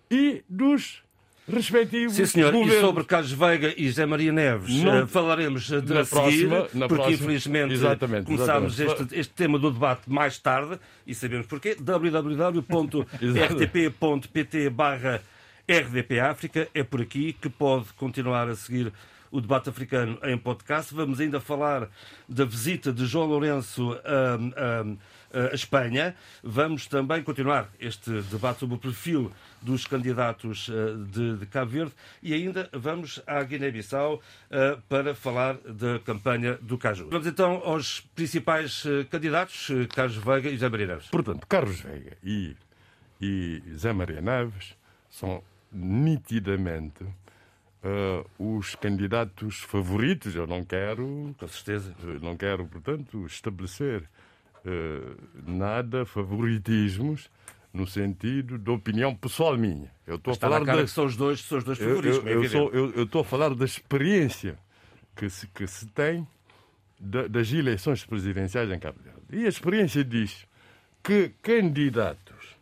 e dos respectivos Sim, senhor. governos. E sobre Carlos Veiga e José Maria Neves Não. uh, falaremos de Na seguir, próxima- na porque próxima. infelizmente Exatamente, começámos exatamente. este, este tema do debate mais tarde e sabemos porquê. www.rtp.pt [laughs] barra RDP África é por aqui que pode continuar a seguir o debate africano em podcast. Vamos ainda falar da visita de João Lourenço a, a- a Espanha. Vamos também continuar este debate sobre o perfil dos candidatos eh, de, de Cabo Verde e ainda vamos à Guiné-Bissau eh, para falar da campanha do Caju. Vamos então aos principais eh, candidatos, eh, Carlos Veiga e José Maria Neves. Portanto, Carlos Veiga e, e Zé Maria Neves são nitidamente eh, os candidatos favoritos. Eu não quero, Com certeza. eh, não quero, portanto, estabelecer eh, nada favoritismos no sentido de opinião pessoal minha. Eu estou a falar da- que são os dois, são os dois eu, favoritos, eu, como é eu eu- eu estou a falar da experiência que se, que se tem da- das eleições presidenciais em Cabo Verde. E a experiência diz que candidatos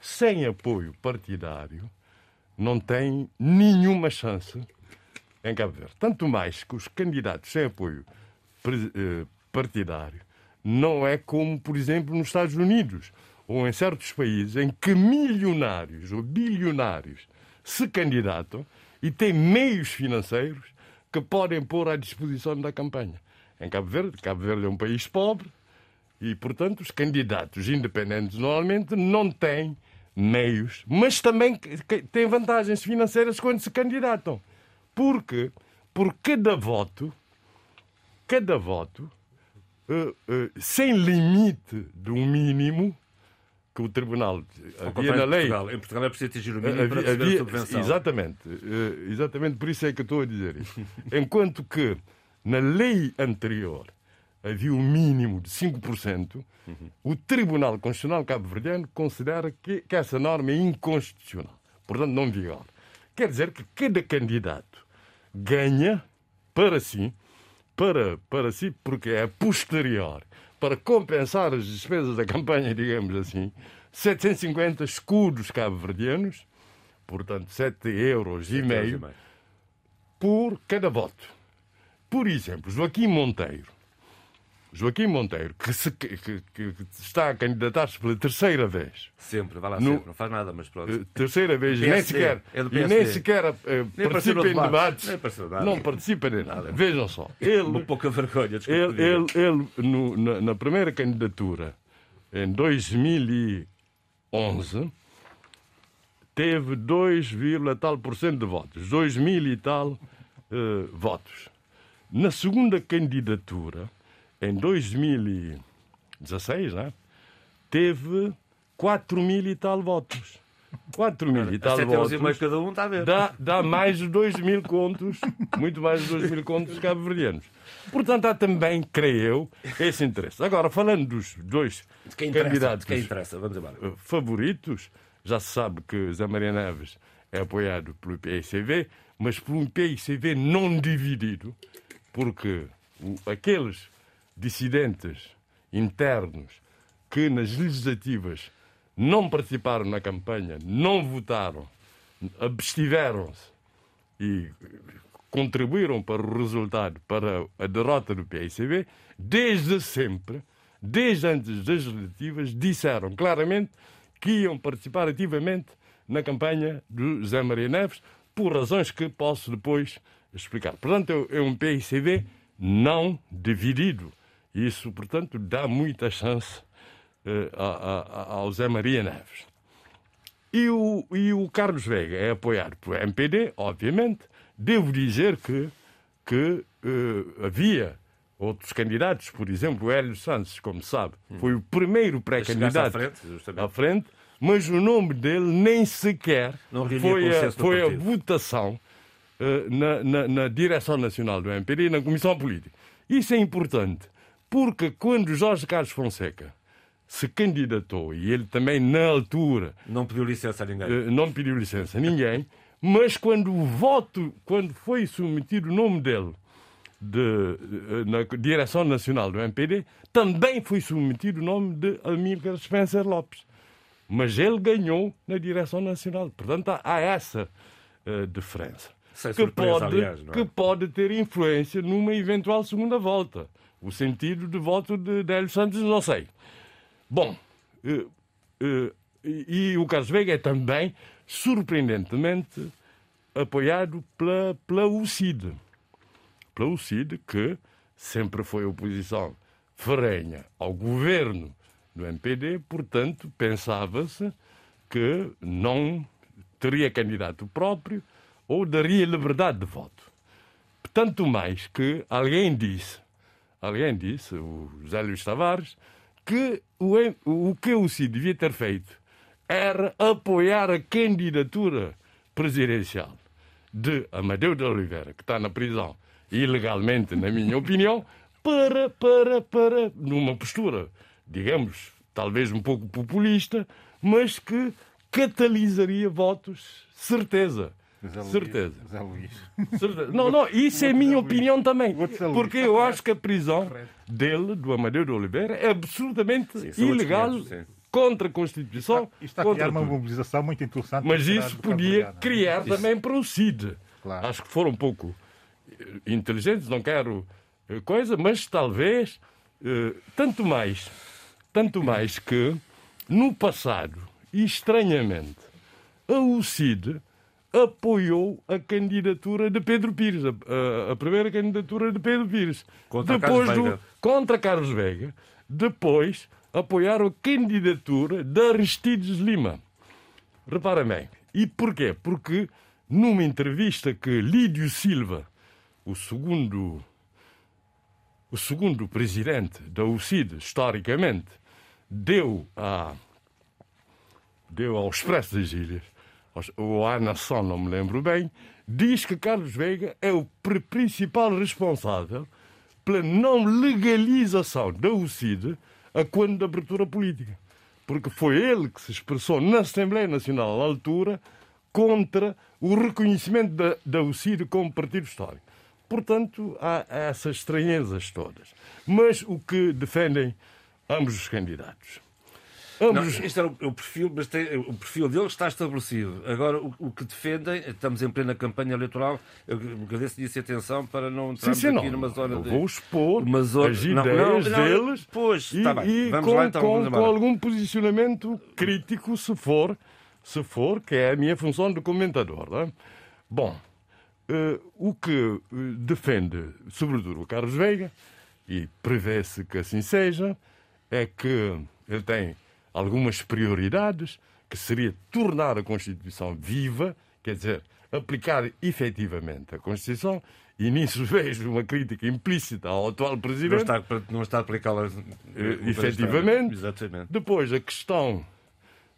sem apoio partidário não têm nenhuma chance em Cabo Verde. Tanto mais que os candidatos sem apoio eh, partidário não é como, por exemplo, nos Estados Unidos ou em certos países em que milionários ou bilionários se candidatam e têm meios financeiros que podem pôr à disposição da campanha. Em Cabo Verde, Cabo Verde é um país pobre e, portanto, os candidatos independentes normalmente não têm meios, mas também têm vantagens financeiras quando se candidatam. Porque por cada voto, cada voto, sem limite de um mínimo que o Tribunal Ao havia na lei. Portugal. Em Portugal é preciso atingir o mínimo para Havia- a havia- subvenção. exatamente, eh, exatamente por isso é que eu estou a dizer isso. [laughs] Enquanto que na lei anterior havia um mínimo de 5%, o Tribunal Constitucional Cabo-Verdiano considera que, que essa norma é inconstitucional, portanto não vigora. Quer dizer que cada candidato ganha para si, para, para si, porque é posterior, para compensar as despesas da campanha, [laughs] digamos assim, 750 escudos cabo-verdianos, portanto 7 euros e meio, por cada voto. Por exemplo, Joaquim Monteiro. Joaquim Monteiro, que, se- que- que- que está a candidatar-se pela terceira vez. Sempre, vai lá No- sempre, não faz nada, mas pronto. Eh, terceira vez, e nem PSD, sequer, é e nem PSD. sequer eh, apareceu participa em debate. debates. Nem. Não participa em nada. Vejam só. [laughs] Ele, Uma pouca vergonha, desculpe. ele, ele, ele, no- na, na primeira candidatura, em 2011, teve 2, tal por cento de votos. 2 mil e tal eh, votos. Na segunda candidatura, em 2016, né, teve 4 mil e tal votos. 4 mil e tal 7 euros e votos. meio cada um, está a ver. Dá, dá mais de 2 mil contos, muito mais de 2 mil contos cabo-verdianos. Portanto, há também, creio eu, esse interesse. Agora, falando dos dois quem candidatos quem interessa, vamos embora. eh, favoritos, já se sabe que Zé Maria Neves é apoiado pelo PICV, mas por um PICV não dividido, porque aqueles dissidentes internos que nas legislativas não participaram na campanha, não votaram, abstiveram-se e contribuíram para o resultado, para a derrota do PICB, desde sempre, desde antes das legislativas, disseram claramente que iam participar ativamente na campanha do Zé Maria Neves, por razões que posso depois explicar. Portanto, é um PICB não dividido. Isso, portanto, dá muita chance eh, a- a- a- ao Zé Maria Neves. E o, e o Carlos Veiga é apoiado pelo MPD, obviamente. Devo dizer que, que eh, havia outros candidatos, por exemplo, o Hélio Santos, como sabe, foi o primeiro à pré-candidato justamente. à frente, mas o nome dele nem sequer foi, a, foi a votação eh, na, na, na direção nacional do MPD e na Comissão Política. Isso é importante, porque quando Jorge Carlos Fonseca se candidatou, e ele também, na altura, Não pediu licença a ninguém. eh, não pediu licença a ninguém, mas quando o voto, quando foi submetido o nome dele de, eh, na direção nacional do MPD, também foi submetido o nome de Amílcar Spencer Lopes. Mas ele ganhou na direção nacional. Portanto, há, essa eh, diferença. Sem Que surpresa, pode, aliás, é? que pode ter influência numa eventual segunda volta. O sentido de voto de Délio Santos, não sei. Bom, eh, eh, e, e o Carlos Veiga é também, surpreendentemente, apoiado pela, pela UCID. Pela UCID, que sempre foi oposição ferrenha ao governo do MPD, portanto, pensava-se que não teria candidato próprio ou daria liberdade de voto. Tanto mais que alguém disse, alguém disse, o José Luís Tavares, que o, o que o CID devia ter feito era apoiar a candidatura presidencial de Amadeu de Oliveira, que está na prisão ilegalmente, na minha [laughs] opinião, para, para, para, numa postura, digamos, talvez um pouco populista, mas que catalisaria votos, certeza. Zé Luís- Certeza. Certeza. Não, não, isso é a minha opinião também. Porque eu acho que a prisão dele, do Amadeu de Oliveira, é absolutamente Sim, ilegal, 500, sim. contra a Constituição. Isto está a contra criar uma tudo. mobilização muito interessante. Mas isso podia Verdeano. criar também para o CID. Claro. Acho que foram um pouco eh, inteligentes, não quero eh, coisa, mas talvez, eh, tanto mais, tanto mais que no passado, e estranhamente, a UCID apoiou a candidatura de Pedro Pires, a, a- primeira candidatura de Pedro Pires. Contra depois Carlos do, Veiga. contra Carlos Veiga. Depois apoiaram a candidatura de Aristides Lima. Repara bem. E porquê? Porque numa entrevista que Lídio Silva, o segundo, o segundo presidente da UCID, historicamente, deu, a, deu ao Expresso das Ilhas, ou à Nação, não me lembro bem, diz que Carlos Veiga é o pri- principal responsável pela não legalização da UCID a quando da abertura política. Porque foi ele que se expressou na Assembleia Nacional à altura contra o reconhecimento da, da UCID como partido histórico. Portanto, há essas estranhezas todas. Mas o que defendem ambos os candidatos? Ambos os... este era o, o perfil, mas tem- o perfil dele está estabelecido. Agora, o, o que defendem, estamos em plena campanha eleitoral, eu agradeço disso atenção para não Sim, entrarmos sim, aqui não. numa zona de... vou expor uma zona- as não, ideias não, deles pois, e, está bem. e Vamos com, lá, então, com- com algum posicionamento crítico, se for, se for, que é a minha função de comentador. não é? Bom, eh, o que eh, defende, sobretudo, o Carlos Veiga, e prevê-se que assim seja, é que ele tem algumas prioridades, que seria tornar a Constituição viva, quer dizer, aplicar efetivamente a Constituição, e nisso [laughs] vejo uma crítica implícita ao atual Não Presidente. está, não está a aplicá-la Eh, efetivamente. Exatamente. Depois, a questão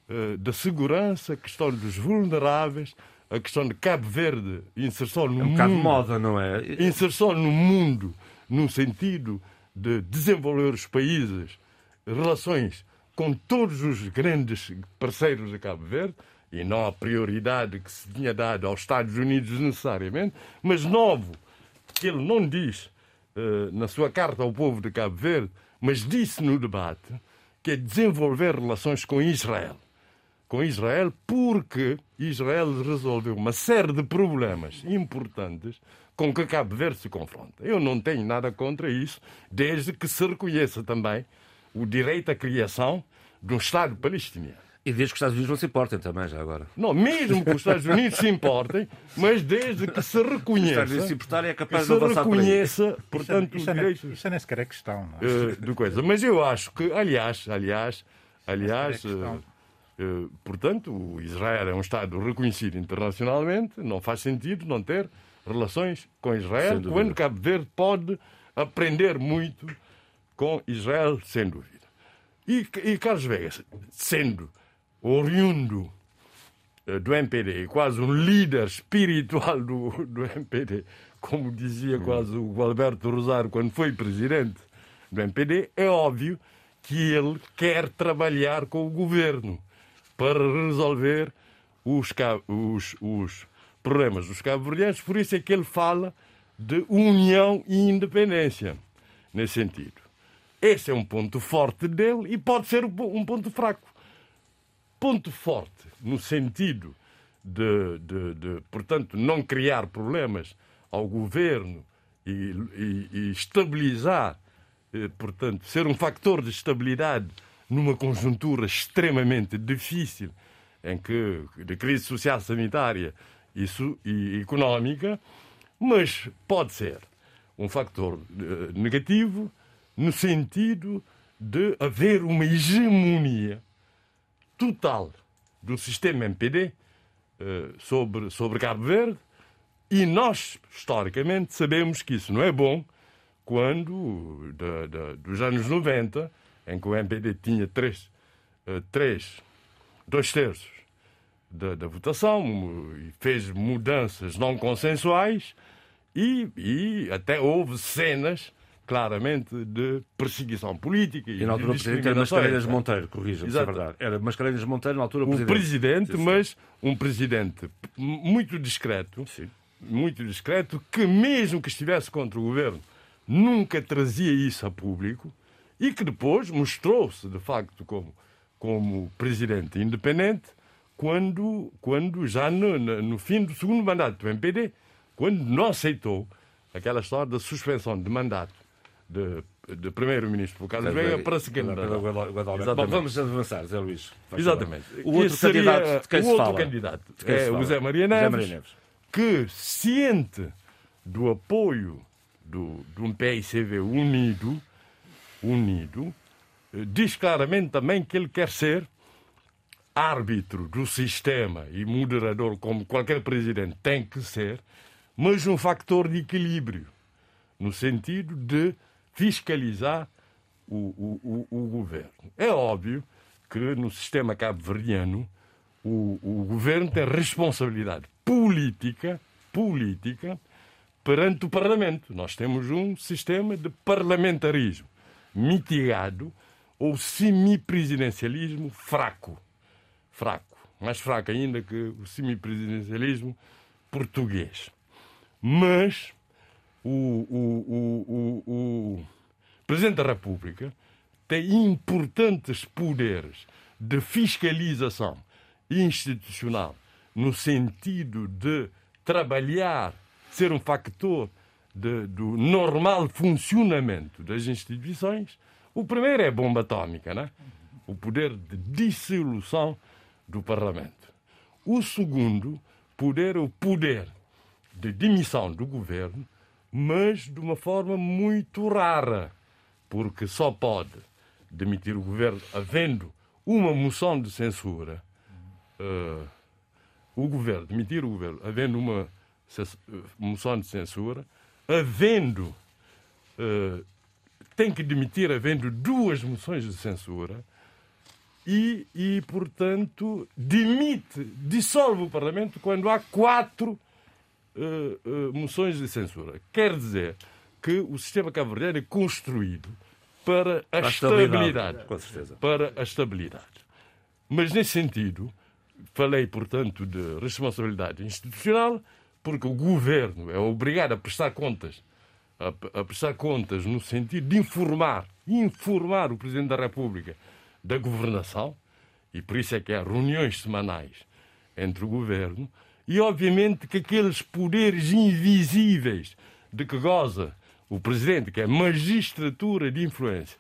eh, da segurança, a questão dos vulneráveis, a questão de Cabo Verde, inserção no É um bocado de mundo, moda, não é? inserção no mundo, no sentido de desenvolver os países, relações com todos os grandes parceiros de Cabo Verde, e não a prioridade que se tinha dado aos Estados Unidos necessariamente, mas novo, que ele não diz eh, na sua carta ao povo de Cabo Verde, mas disse no debate, que é desenvolver relações com Israel. Com Israel, porque Israel resolveu uma série de problemas importantes com que Cabo Verde se confronta. Eu não tenho nada contra isso, desde que se reconheça também o direito à criação de um Estado palestiniano. E desde que os Estados Unidos não se importem também, já agora. Não, mesmo que os Estados Unidos se importem, mas desde que se Os Estados Unidos se reconheça, importarem é capaz de se avançar aí. reconheça, portanto, Isso os é, nem- direitos isso é nem sequer é questão. Não é? eh, de coisa. Mas eu acho que, aliás, aliás, aliás, é eh, portanto, o Israel é um Estado reconhecido internacionalmente, não faz sentido não ter relações com Israel, quando Cabo Verde pode aprender muito com Israel, sem dúvida. E, e Carlos Vegas, sendo oriundo eh, do MPD, quase um líder espiritual do, do MPD, como dizia quase o Alberto Rosário quando foi presidente do MPD, é óbvio que ele quer trabalhar com o governo para resolver os, os, os problemas dos cabo-verdianos, por isso é que ele fala de união e independência, nesse sentido. Esse é um ponto forte dele e pode ser um po- ponto fraco. Ponto forte no sentido de, de- de, portanto, não criar problemas ao governo e, e- e estabilizar, eh, portanto, ser um fator de estabilidade numa conjuntura extremamente difícil em que de crise social sanitária e, e económica, mas pode ser um fator eh, negativo no sentido de haver uma hegemonia total do sistema MPD eh, sobre, sobre Cabo Verde e nós, historicamente, sabemos que isso não é bom quando, da- da- dos anos 90, em que o MPD tinha três, eh, três dois terços da, da votação fez mudanças não consensuais e, e até houve cenas claramente de perseguição política e, E na altura o de presidente era Mascarenhas. Monteiro, corrija-me se é verdade. Era Mascarenhas Monteiro na altura o presidente. presidente, Sim, sim. mas um presidente muito discreto, Sim. muito discreto, que mesmo que estivesse contra o governo, nunca trazia isso a público e que depois mostrou-se, de facto, como, como presidente independente, quando, quando já no- no fim do segundo mandato do MPD, quando não aceitou aquela história da suspensão de mandato de, de primeiro-ministro por Carlos Veiga para se candidatar. Bom, vamos avançar, Zé Luís. Exatamente. O outro candidato de quem o se outro fala? candidato é fala? o Zé Maria José Neves, Maria Neves. que ciente do apoio do, de um PICV unido, unido, diz claramente também que ele quer ser árbitro do sistema e moderador, como qualquer presidente tem que ser, mas um factor de equilíbrio, no sentido de fiscalizar o, o, o, o governo. É óbvio que no sistema cabo-verdiano o, o governo tem responsabilidade política, política perante o Parlamento. Nós temos um sistema de parlamentarismo mitigado ou semipresidencialismo fraco. Fraco. Mais fraco ainda que o semipresidencialismo português. Mas o, o, o, o, Presidente da República tem importantes poderes de fiscalização institucional no sentido de trabalhar, ser um factor de- do normal funcionamento das instituições. O primeiro é a bomba atómica, né? o poder de dissolução do Parlamento. O segundo poder é o poder de demissão do governo, mas de uma forma muito rara, porque só pode demitir o governo havendo uma moção de censura. eh, o governo, demitir o governo, havendo uma moção de censura, havendo. eh, tem que demitir havendo duas moções de censura e, e, portanto, demite, dissolve o Parlamento quando há quatro uh, uh, moções de censura. Quer dizer que o sistema cabo-verdiano é construído para a, a estabilidade, estabilidade, com certeza. Para a estabilidade. Mas, nesse sentido, falei, portanto, de responsabilidade institucional, porque o governo é obrigado a prestar contas, a, a prestar contas no sentido de informar, informar o Presidente da República da governação, e por isso é que há reuniões semanais entre o governo, e obviamente que aqueles poderes invisíveis de que goza o presidente, que é magistratura de influência,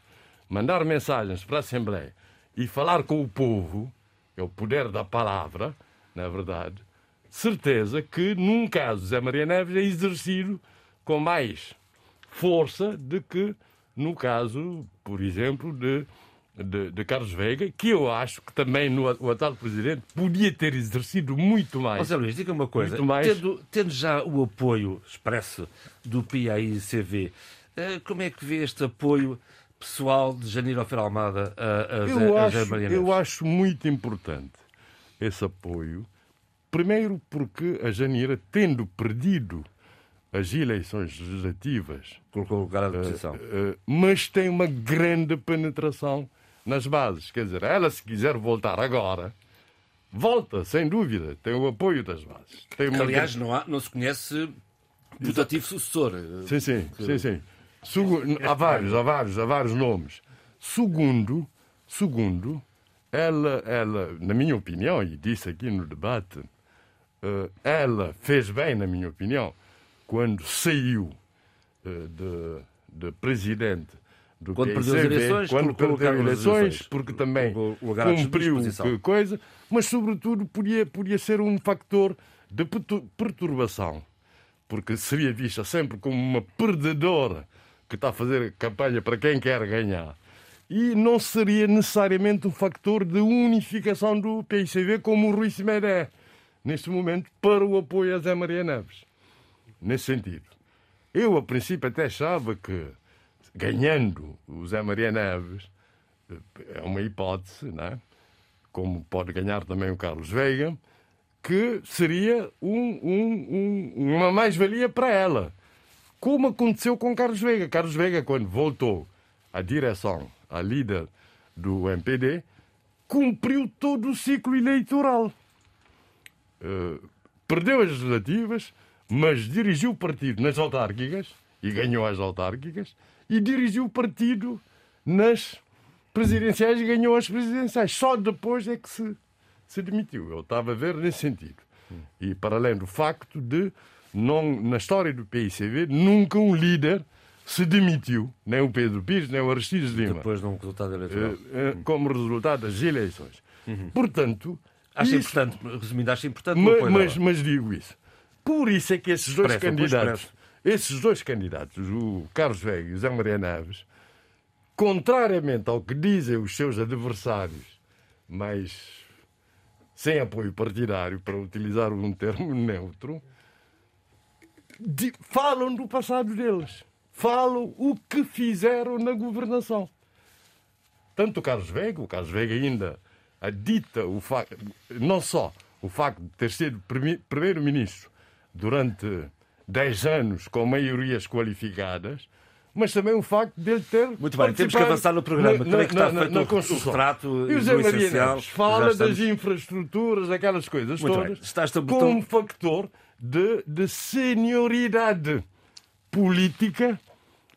mandar mensagens para a Assembleia e falar com o povo, é o poder da palavra, na verdade, certeza que, num caso Zé Maria Neves, é exercido com mais força do que no caso, por exemplo, de de, de, Carlos Veiga, que eu acho que também no, o atual presidente podia ter exercido muito mais. José Luís, diga uma coisa. Mais... Tendo, tendo, já o apoio expresso do PAI-CV, eh, como é que vê este apoio pessoal de Janeiro Alfer Almada a, a, eu a, acho, Maria Eu acho muito importante esse apoio. Primeiro porque a Janira, tendo perdido as eleições legislativas, colocou o lugar à disposição. Uh, uh, mas tem uma grande penetração nas bases. Quer dizer, ela, se quiser voltar agora, volta, sem dúvida. Tem o apoio das bases. Uma... Aliás, não, há, não se conhece putativo sucessor. Sim, sim, que... sim, sim. Há vários, há vários, há vários nomes. Segundo, segundo, ela, ela, na minha opinião, e disse aqui no debate, eh, ela fez bem, na minha opinião, quando saiu eh, de, de presidente do quando perdeu as eleições, quando perdeu eleições, porque também cumpriu coisa, mas sobretudo podia, podia ser um factor de perturbação, porque seria vista sempre como uma perdedora que está a fazer campanha para quem quer ganhar. E não seria necessariamente um factor de unificação do PICV como o Rui Simedé, neste momento, para o apoio a Zé Maria Neves. Nesse sentido. Eu, a princípio, até achava que ganhando o Zé Maria Neves, é uma hipótese, é? como pode ganhar também o Carlos Veiga, que seria um, um, um, uma mais-valia para ela. Como aconteceu com Carlos Veiga. Carlos Veiga, quando voltou à direção, à líder do MPD, cumpriu todo o ciclo eleitoral. Uh, perdeu as legislativas, mas dirigiu o partido nas autárquicas e ganhou as autárquicas e dirigiu o partido nas presidenciais e ganhou as presidenciais. Só depois é que se, se demitiu. Eu estava a ver nesse sentido. E para além do facto de, não, na história do PICV, nunca um líder se demitiu, nem o Pedro Pires, nem o Aristides Lima. Depois de um resultado eleitoral. Eh, eh, como resultado das eleições. Uhum. Portanto. Acho isso, importante, resumindo, acho importante. Mas, mas, mas, digo isso. Por isso é que esses dois expresso, candidatos esses dois candidatos, o Carlos Veiga e o Zé Maria Naves, contrariamente ao que dizem os seus adversários, mas sem apoio partidário, para utilizar um termo neutro, falam do passado deles. Falam o que fizeram na governação. Tanto o Carlos Veiga, o Carlos Veiga ainda adita o facto, não só o facto de ter sido primeiro-ministro durante 10 anos com maiorias qualificadas, mas também o facto de ele ter. Muito bem, temos que avançar no programa. Na, na, que está na, feito na, construção. o retrato e o Zé Maria fala das infraestruturas, aquelas coisas Muito todas, Está como um factor de, de senioridade política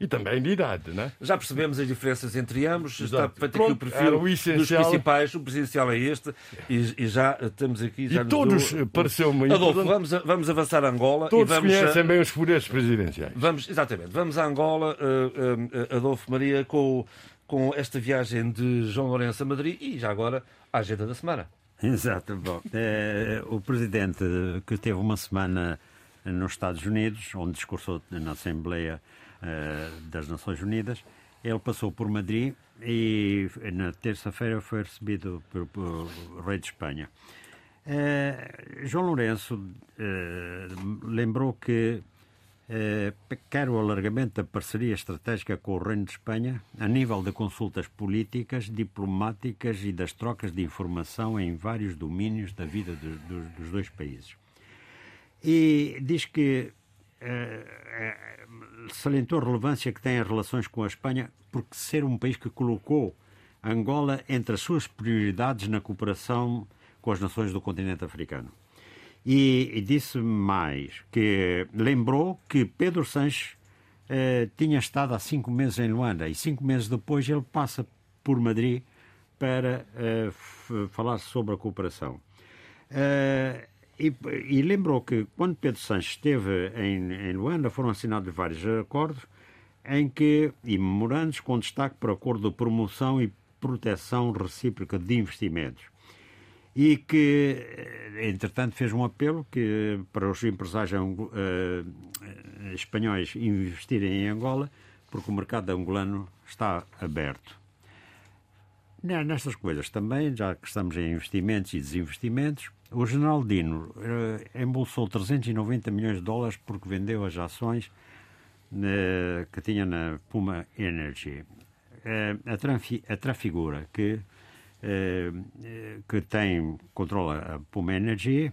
e também de idade, né? Já percebemos as diferenças entre ambos, Exato. está feito aqui o perfil o dos principais, o presidencial é este, e, e já temos aqui... Já e todos deu... pareceu-me Adolfo, vamos, vamos avançar a Angola... Todos e vamos conhecem a... bem os poderes presidenciais. Vamos, exatamente, vamos a Angola, uh, uh, Adolfo Maria, com, com esta viagem de João Lourenço a Madrid e já agora a agenda da semana. Exato, bom. É, o presidente que teve uma semana nos Estados Unidos, onde discursou na Assembleia das Nações Unidas. Ele passou por Madrid e na terça-feira foi recebido pelo, pelo, rei de Espanha. Uh, João Lourenço uh, lembrou que eh, quer o alargamento da parceria estratégica com o Reino de Espanha, a nível de consultas políticas, diplomáticas e das trocas de informação em vários domínios da vida de, de, dos dois países. E diz que eh, salientou a relevância que tem as relações com a Espanha, porque ser um país que colocou Angola entre as suas prioridades na cooperação com as nações do continente africano. E, e disse mais que lembrou que Pedro Sanches eh, tinha estado há cinco meses em Luanda e cinco meses depois ele passa por Madrid para eh, falar sobre a cooperação. Eh, e, e, lembrou que quando Pedro Sanches esteve em, em Luanda foram assinados vários acordos em que, e memorandos com destaque para o acordo de promoção e proteção recíproca de investimentos e que, eh, entretanto, fez um apelo que, para os empresários uh, espanhóis investirem em Angola, porque o mercado angolano está aberto. Nestas coisas também, já que estamos em investimentos e desinvestimentos, o general Dino uh, embolsou 390 milhões de dólares porque vendeu as ações uh, que tinha na Puma Energy. a, a Trafigura, que eh, que tem, controla a Puma Energy,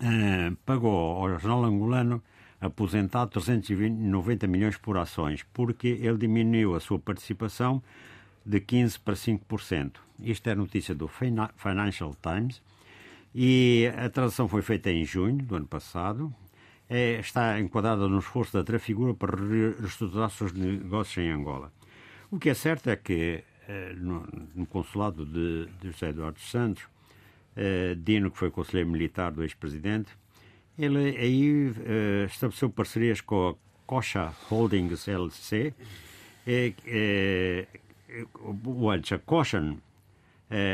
eh, pagou ao jornal angolano aposentado 390 milhões por ações, porque ele diminuiu a sua participação de 15% para 5%. Isto é notícia do Financial Times e a transação foi feita em junho do ano passado. É, está enquadrada no esforço da Trafigura para reestruturar seus negócios em Angola. O que é certo é que eh, no, no, consulado de, de, José Eduardo Santos, uh, Dino, que foi conselheiro militar do ex-presidente, ele aí uh, estabeleceu parcerias com a Cocha Holdings LC, e, o antes, a Cochan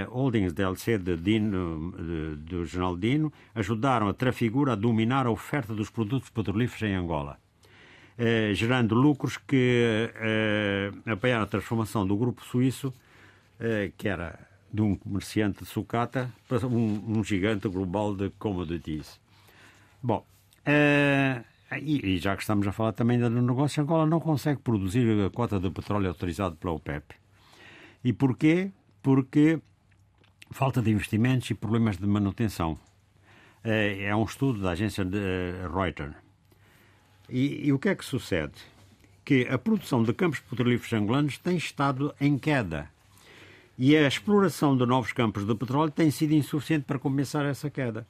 Holdings DLC de Dino, de, do General Dino, ajudaram a Trafigura a dominar a oferta dos produtos petrolíferos em Angola. Eh, gerando lucros que eh, apoiaram a transformação do grupo suíço, eh, que era de um comerciante de sucata, para um, um gigante global de commodities. Bom, e, e, já que estamos a falar também do negócio, Angola não consegue produzir a cota de petróleo autorizado pela OPEP. E porquê? Porque falta de investimentos e problemas de manutenção. É um estudo da agência de Reuters. E, e o que é que sucede? Que a produção de campos petrolíferos angolanos tem estado em queda. E a exploração de novos campos de petróleo tem sido insuficiente para compensar essa queda.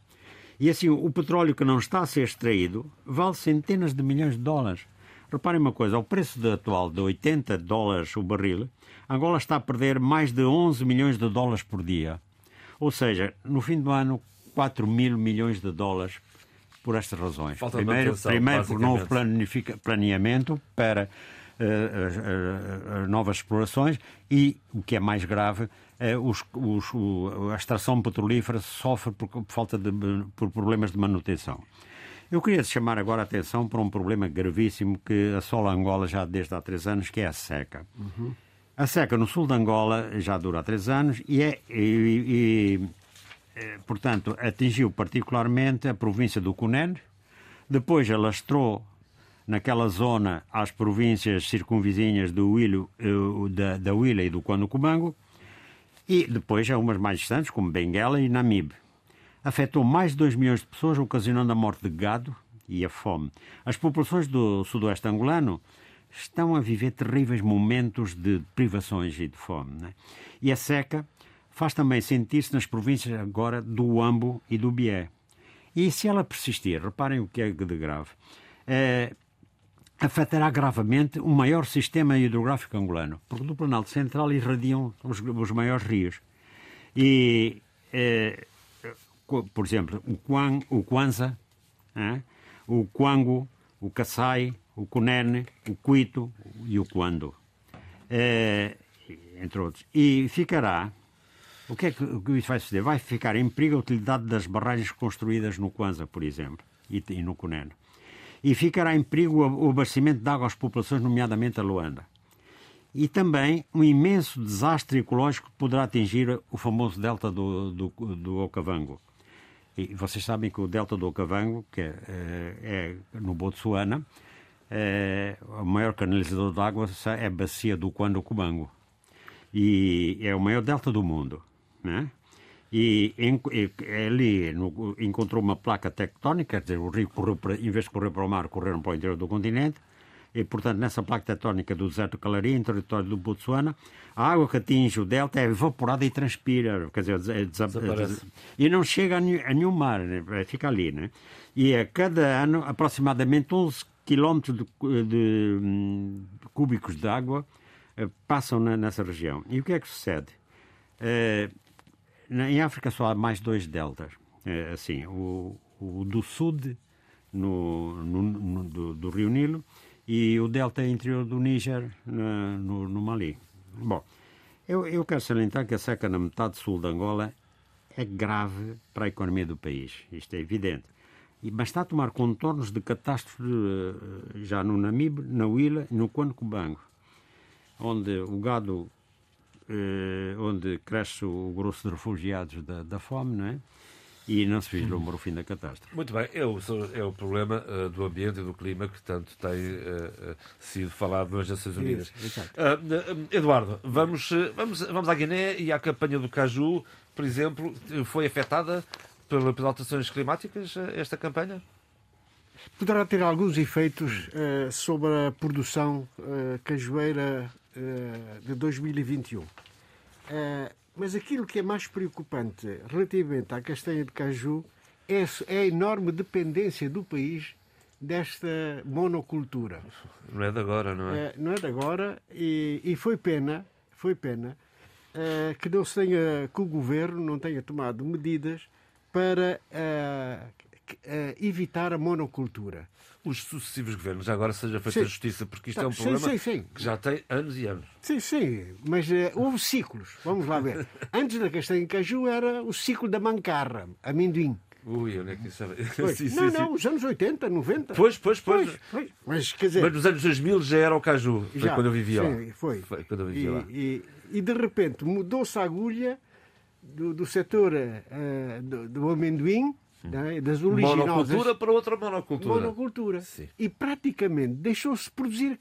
E assim, o petróleo que não está a ser extraído vale centenas de milhões de dólares. Reparem uma coisa, ao preço de atual de 80 dólares o barril, Angola está a perder mais de 11 milhões de dólares por dia. Ou seja, no fim do ano, 4 mil milhões de dólares por estas razões. Falta primeiro, primeiro por novo planeamento para uh, uh, novas explorações e, o que é mais grave, os, os, a extração petrolífera sofre por, por, falta de por problemas de manutenção. Eu queria chamar agora a atenção para um problema gravíssimo que assola Angola já desde há três anos, que é a seca. Uhum. A seca no sul de Angola já dura há três anos e, é, e, e portanto, atingiu particularmente a província do Cunene, depois alastrou naquela zona às províncias circunvizinhas do Huilo, eh, da, da e do Cubango, e depois a umas mais distantes, como Benguela e Namibe. Afetou mais de 2 milhões de pessoas, ocasionando a morte de gado e a fome. As populações do sudoeste angolano estão a viver terríveis momentos de privações e de fome. Né? E a seca faz também sentir-se nas províncias agora do Ambo e do Bié. E se ela persistir, reparem o que é de grave, é, afetará gravemente o maior sistema hidrográfico angolano, porque do Planalto Central irradiam os, os maiores rios. E, é, por exemplo, o, Kwan, o Kwanza, o Kwango, o Kassai, o Cunene, o Cuito e o Quando, é, entre outros. E ficará o que é que, que isso vai suceder? Vai ficar em perigo a utilidade das barragens construídas no Kwanza, por exemplo, e, e no Cunene. E ficará em perigo o abastecimento de água às populações, nomeadamente a Luanda. E também um imenso desastre ecológico poderá atingir o famoso delta do, do, do Okavango. E vocês sabem que o delta do Okavango, que é, é, é no Botsuana, é, o maior canalizador de água é a bacia do Quando Cubango. E é o maior delta do mundo. Né? E, em, e ali encontrou uma placa tectónica, quer dizer, o rio correu para, em vez de correr para o mar, correram para o interior do continente. E, portanto, nessa placa tectónica do deserto do Calari, em território do Botsuana, a água que atinge o delta é evaporada e transpira, quer dizer, desaparece. E não chega a, nenhum mar, né? fica ali, né? E a cada ano, aproximadamente 11 quilómetros de, de, de, hum, cúbicos de água eh, passam na, nessa região. E o que é que sucede? Eh, em África só há mais dois deltas. É, assim, o, o do sul no, no, no do, do, Rio Nilo e o delta interior do Níger no, no, Mali. Bom, eu, eu quero salientar que a seca na metade sul de Angola é grave para a economia do país. Isto é evidente. E basta tomar contornos de catástrofe eh, já no Namibe, na Huila e no Cubango, onde o gado eh, onde cresce o grosso de refugiados da, da fome, não é? E não se vislumbra o fim da catástrofe. Muito bem, é o, é o problema uh, do ambiente e do clima que tanto tem uh, sido falado nas Nações Unidas. uh, Eduardo, vamos, vamos, vamos à Guiné e à campanha do Caju, por exemplo, foi afetada pelas alterações climáticas esta campanha? Poderá ter alguns efeitos sobre a produção cajueira de 2021. Mas aquilo que é mais preocupante relativamente à castanha de caju é, é a enorme dependência do país desta monocultura. Não é de agora, não é? é não é de agora e, e foi pena, foi pena uh, que não se tenha, que o governo não tenha tomado medidas para uh, uh, evitar a monocultura os sucessivos governos. Agora seja feita sim. justiça, porque isto é um problema sim, sim, que já tem anos e anos. Sim, sim, mas uh, houve ciclos. Vamos lá ver. [laughs] Antes da castanha de caju era o ciclo da mancarra, amendoim. Ui, onde é que isso [laughs] sim, Não, sim, não, os anos 80, 90. Pois, pois, pois. pois, pois. Mas, quer dizer... mas nos anos 2000 já era o caju. Foi já, quando eu vivia sim, lá. Foi. foi quando eu vivia e, lá. E, e de repente mudou-se a agulha do, do setor uh, do, do amendoim é? das originosas. Monocultura para outra monocultura. Monocultura. Sim. E praticamente deixou-se produzir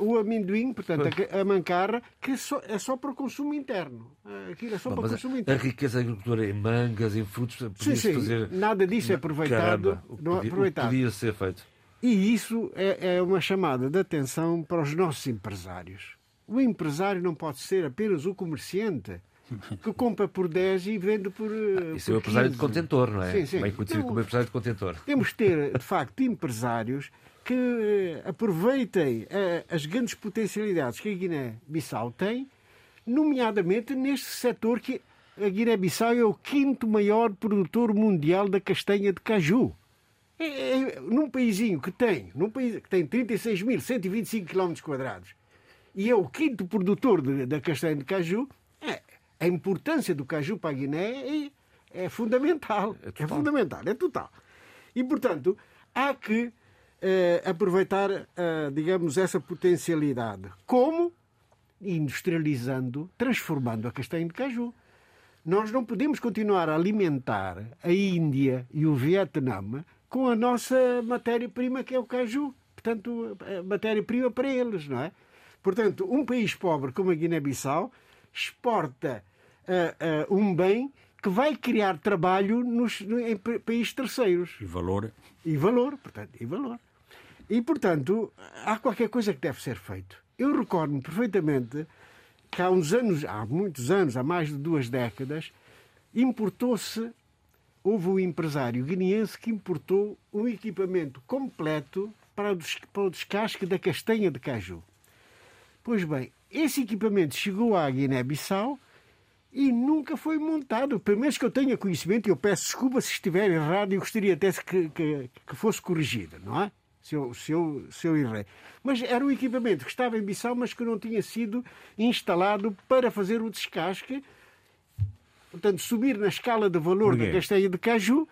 o amendoim, portanto, a, a mancarra, que é só, é só para consumo interno. Aquilo é só Bom, para consumo interno. A riqueza agricultura em mangas, em frutos, sim, sim. Fazer... Nada disso é aproveitado. Caramba, não podia, aproveitado. podia ser feito. E isso é, é uma chamada de atenção para os nossos empresários. O empresário não pode ser apenas o comerciante que compra por 10 e vende por. Ah, isso por é o empresário de contentor, não é? Sim, sim. Bem conhecido então, como empresário de contentor. Temos de ter, de facto, empresários que eh, aproveitem eh, as grandes potencialidades que a Guiné-Bissau tem, nomeadamente neste setor que a Guiné-Bissau é o quinto maior produtor mundial da castanha de caju. É, é, num paísinho que tem, num país que tem 36.125 km quadrados e é o quinto produtor de, da castanha de caju, é, a importância do caju para a Guiné é, é fundamental. É, é, fundamental, é total. E, portanto, há que eh, aproveitar, eh, digamos, essa potencialidade. Como? Industrializando, transformando a castanha de caju. Nós não podemos continuar a alimentar a Índia e o Vietnã com a nossa matéria-prima, que é o caju. Portanto, matéria-prima para eles, não é? Portanto, um país pobre como a Guiné-Bissau exporta uh, uh, um bem que vai criar trabalho nos, em países terceiros. E valor. E valor, portanto, e valor. E, portanto, há qualquer coisa que deve ser feito. Eu recordo-me perfeitamente que há uns anos, há muitos anos, há mais de duas décadas, importou-se, houve um empresário guineense que importou um equipamento completo para o descasque da castanha de caju. Pois bem, esse equipamento chegou à Guiné-Bissau e nunca foi montado. Pelo menos que eu tenha conhecimento, e eu peço desculpa se estiver errado e gostaria até que, que, que fosse corrigido, não é? Se eu, se, eu, se eu errei. Mas era um equipamento que estava em Bissau, mas que não tinha sido instalado para fazer o descasque, portanto, subir na escala de valor da castanha de caju,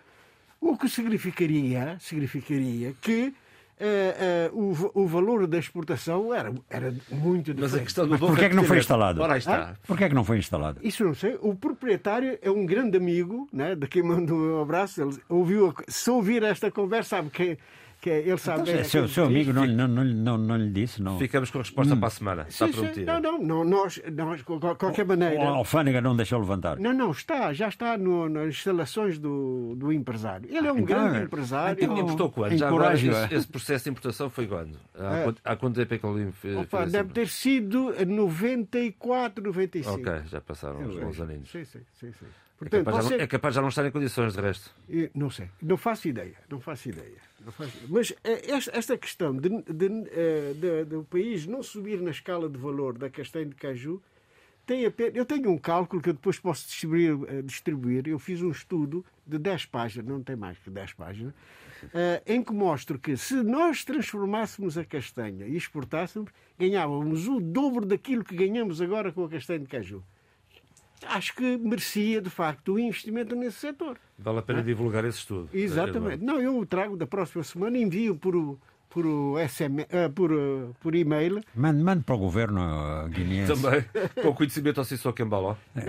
o que significaria, significaria que Uh, uh, o, o, valor da exportação era, era muito diferente. Mas a questão do porquê é que não foi instalado? Ora, está. Ah? Porquê é que não foi instalado? Isso não sei. O proprietário é um grande amigo, né, de quem mando um abraço. Ele ouviu, se ouvir esta conversa, sabe que, que é, ele sabe bem. Então, seu, seu amigo não, lhe- não, não, não, não lhe disse? Não. Ficamos com a resposta para a semana. Está prometida. Não, não, não, nós, nós, de qual- qualquer maneira. A alfândega não deixou levantar. Não, não, está, já está no- nas instalações do, do empresário. Ele é um Então, grande é- empresário. então, Importou quando? Já agora, esse, é. esse processo de importação foi quando? Há, É. quanto, há quanto tempo é que ele fez? Opa, deve ter sido 94, 95. Ok, já passaram uns bons aninhos. Sim, sim, sim. sim. É Portanto, capaz, já você- não, é capaz de já não estar em condições, de resto. Não sei, não faço ideia, não faço ideia. Não faço- Mas eh, esta, questão de, de, eh, de- do país não subir na escala de valor da castanha de caju tem apenas. Eu tenho um cálculo que eu depois posso distribuir, eh, distribuir. Eu fiz um estudo de 10 páginas, não tem mais que 10 páginas, em que mostro que se nós transformássemos a castanha e exportássemos, ganhávamos o dobro daquilo que ganhamos agora com a castanha de caju. Acho que merecia, de facto, o investimento nesse setor. Vale a pena divulgar esse estudo. Exatamente. Não, eu o trago da próxima semana, envio por, o- por, ah, por, ah, por e-mail. Mande, mande para o governo uh, guineense. Também, com o conhecimento Cambaló. [laughs]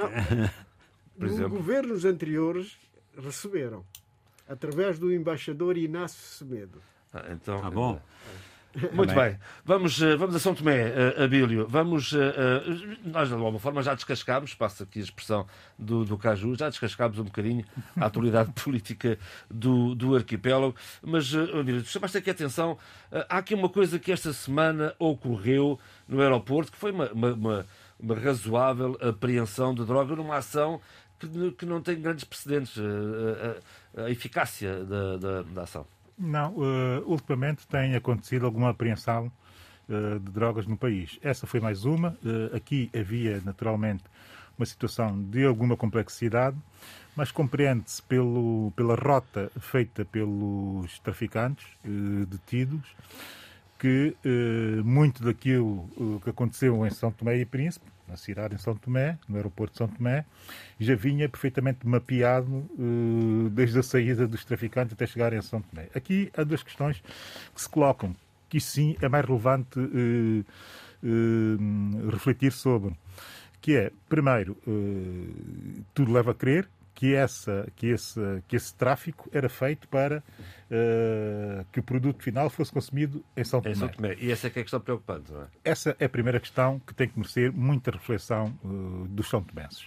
Por Os exemplo. governos anteriores receberam, através do embaixador Inácio Semedo. Ah, então, Tá bom. Muito Também. bem. Vamos, eh, vamos a São Tomé, eh, Abílio. Vamos, eh, nós, de alguma forma, já descascámos, passa aqui a expressão do, do Caju, já descascámos um bocadinho a [laughs] atualidade política do, do arquipélago. Mas, eh, Abílio, chamaste aqui a atenção. eh, há aqui uma coisa que esta semana ocorreu no aeroporto, que foi uma, uma, uma- uma razoável apreensão de droga numa ação que, que não tem grandes precedentes. a, a- a eficácia da, da, da ação. Não, eh, ultimamente tem acontecido alguma apreensão eh, de drogas no país. Essa foi mais uma. Eh, aqui havia, naturalmente, uma situação de alguma complexidade, mas compreende-se pela rota feita pelos traficantes detidos que muito daquilo que aconteceu em São Tomé e Príncipe, na cidade em São Tomé, no aeroporto de São Tomé, já vinha perfeitamente mapeado eh, desde a saída dos traficantes até chegarem a São Tomé. Aqui há duas questões que se colocam, que sim é mais relevante eh, eh, refletir sobre, que é, primeiro, tudo leva a crer que, essa, que, esse, que esse tráfico era feito para eh, que o produto final fosse consumido em São Em Tomé. São Tomé. E essa é que é a questão preocupante, não é? Essa é a primeira questão que tem que merecer muita reflexão eh, dos São Tomenses.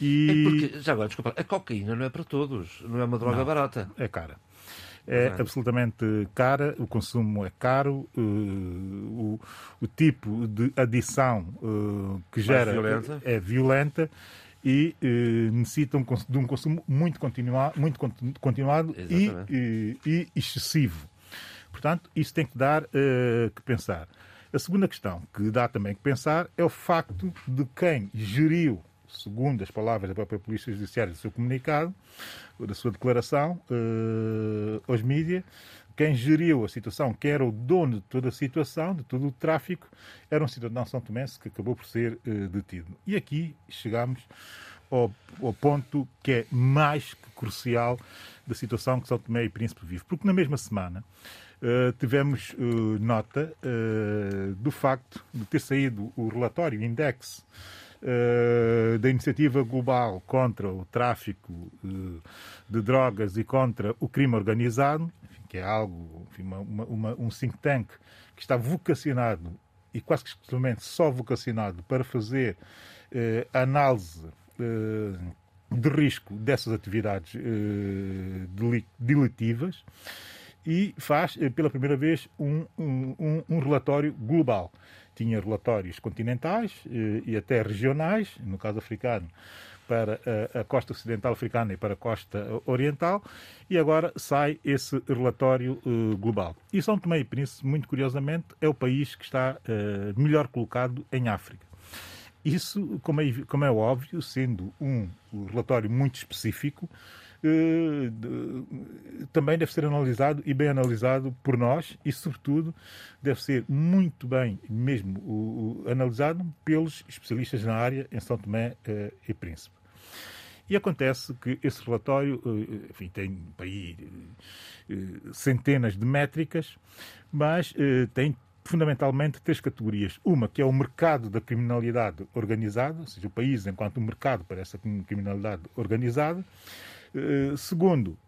É E porque, já agora, desculpa, a cocaína não é para todos, não é uma droga barata. é cara. É Exato. absolutamente cara, o consumo é caro, eh, o, o tipo de adição eh, que gera violenta. é violenta e eh, necessita cons- de um consumo muito, continua, muito conti- continuado e, e- e excessivo. Portanto, isso tem que dar eh, que pensar. A segunda questão que dá também que pensar é o facto de quem geriu, segundo as palavras da própria Polícia Judiciária do seu comunicado, da sua declaração eh, aos mídias, quem geriu a situação, quem era o dono de toda a situação, de todo o tráfico, era um cidadão são tomense que acabou por ser eh, detido. E aqui chegamos ao, ao ponto que é mais que crucial da situação que São Tomé e Príncipe vive. Porque na mesma semana eh, tivemos eh, nota do facto de ter saído o relatório Index eh, da Iniciativa Global contra o Tráfico de Drogas e contra o Crime Organizado, que é algo, enfim, uma- uma- um think tank que está vocacionado e quase que exclusivamente só vocacionado para fazer eh, análise eh, de risco dessas atividades eh, e faz eh, pela primeira vez um- um- um relatório global. Tinha relatórios continentais eh, e até regionais, no caso africano, para a, costa ocidental africana e para a costa oriental, e agora sai esse relatório eh, global. E São Tomé e Príncipe, muito curiosamente, é o país que está eh, melhor colocado em África. Isso, como é, como é óbvio, sendo um relatório muito específico, também deve ser analisado e bem analisado por nós e, sobretudo, deve ser muito bem mesmo o- o- analisado pelos especialistas na área em São Tomé eh, e Príncipe. E acontece que esse relatório eh, enfim, tem para aí eh, centenas de métricas, mas tem fundamentalmente três categorias. Uma que é o mercado da criminalidade organizada, ou seja, o país enquanto mercado para essa criminalidade organizada. Eh, Segundo,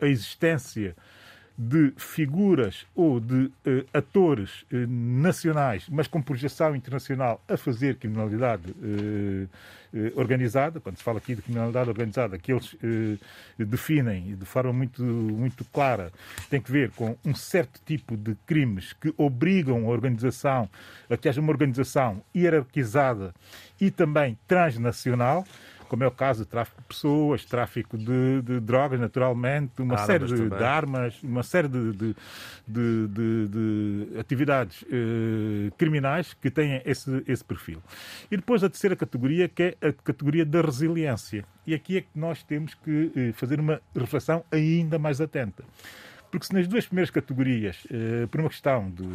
a existência de figuras ou de uh, atores uh, nacionais, mas com projeção internacional, a fazer criminalidade uh, organizada. Quando se fala aqui de criminalidade organizada, que eles definem de forma muito, muito clara, tem que ver com um certo tipo de crimes que obrigam a organização a que haja uma organização hierarquizada e também transnacional como é o caso de tráfico de pessoas, tráfico de, de drogas, naturalmente, uma armas série de, de, armas, uma série de, de atividades eh, criminais que têm esse, esse perfil. E depois a terceira categoria, que é a categoria da resiliência. E aqui é que nós temos que eh, fazer uma reflexão ainda mais atenta. Porque se nas duas primeiras categorias, eh, por uma questão de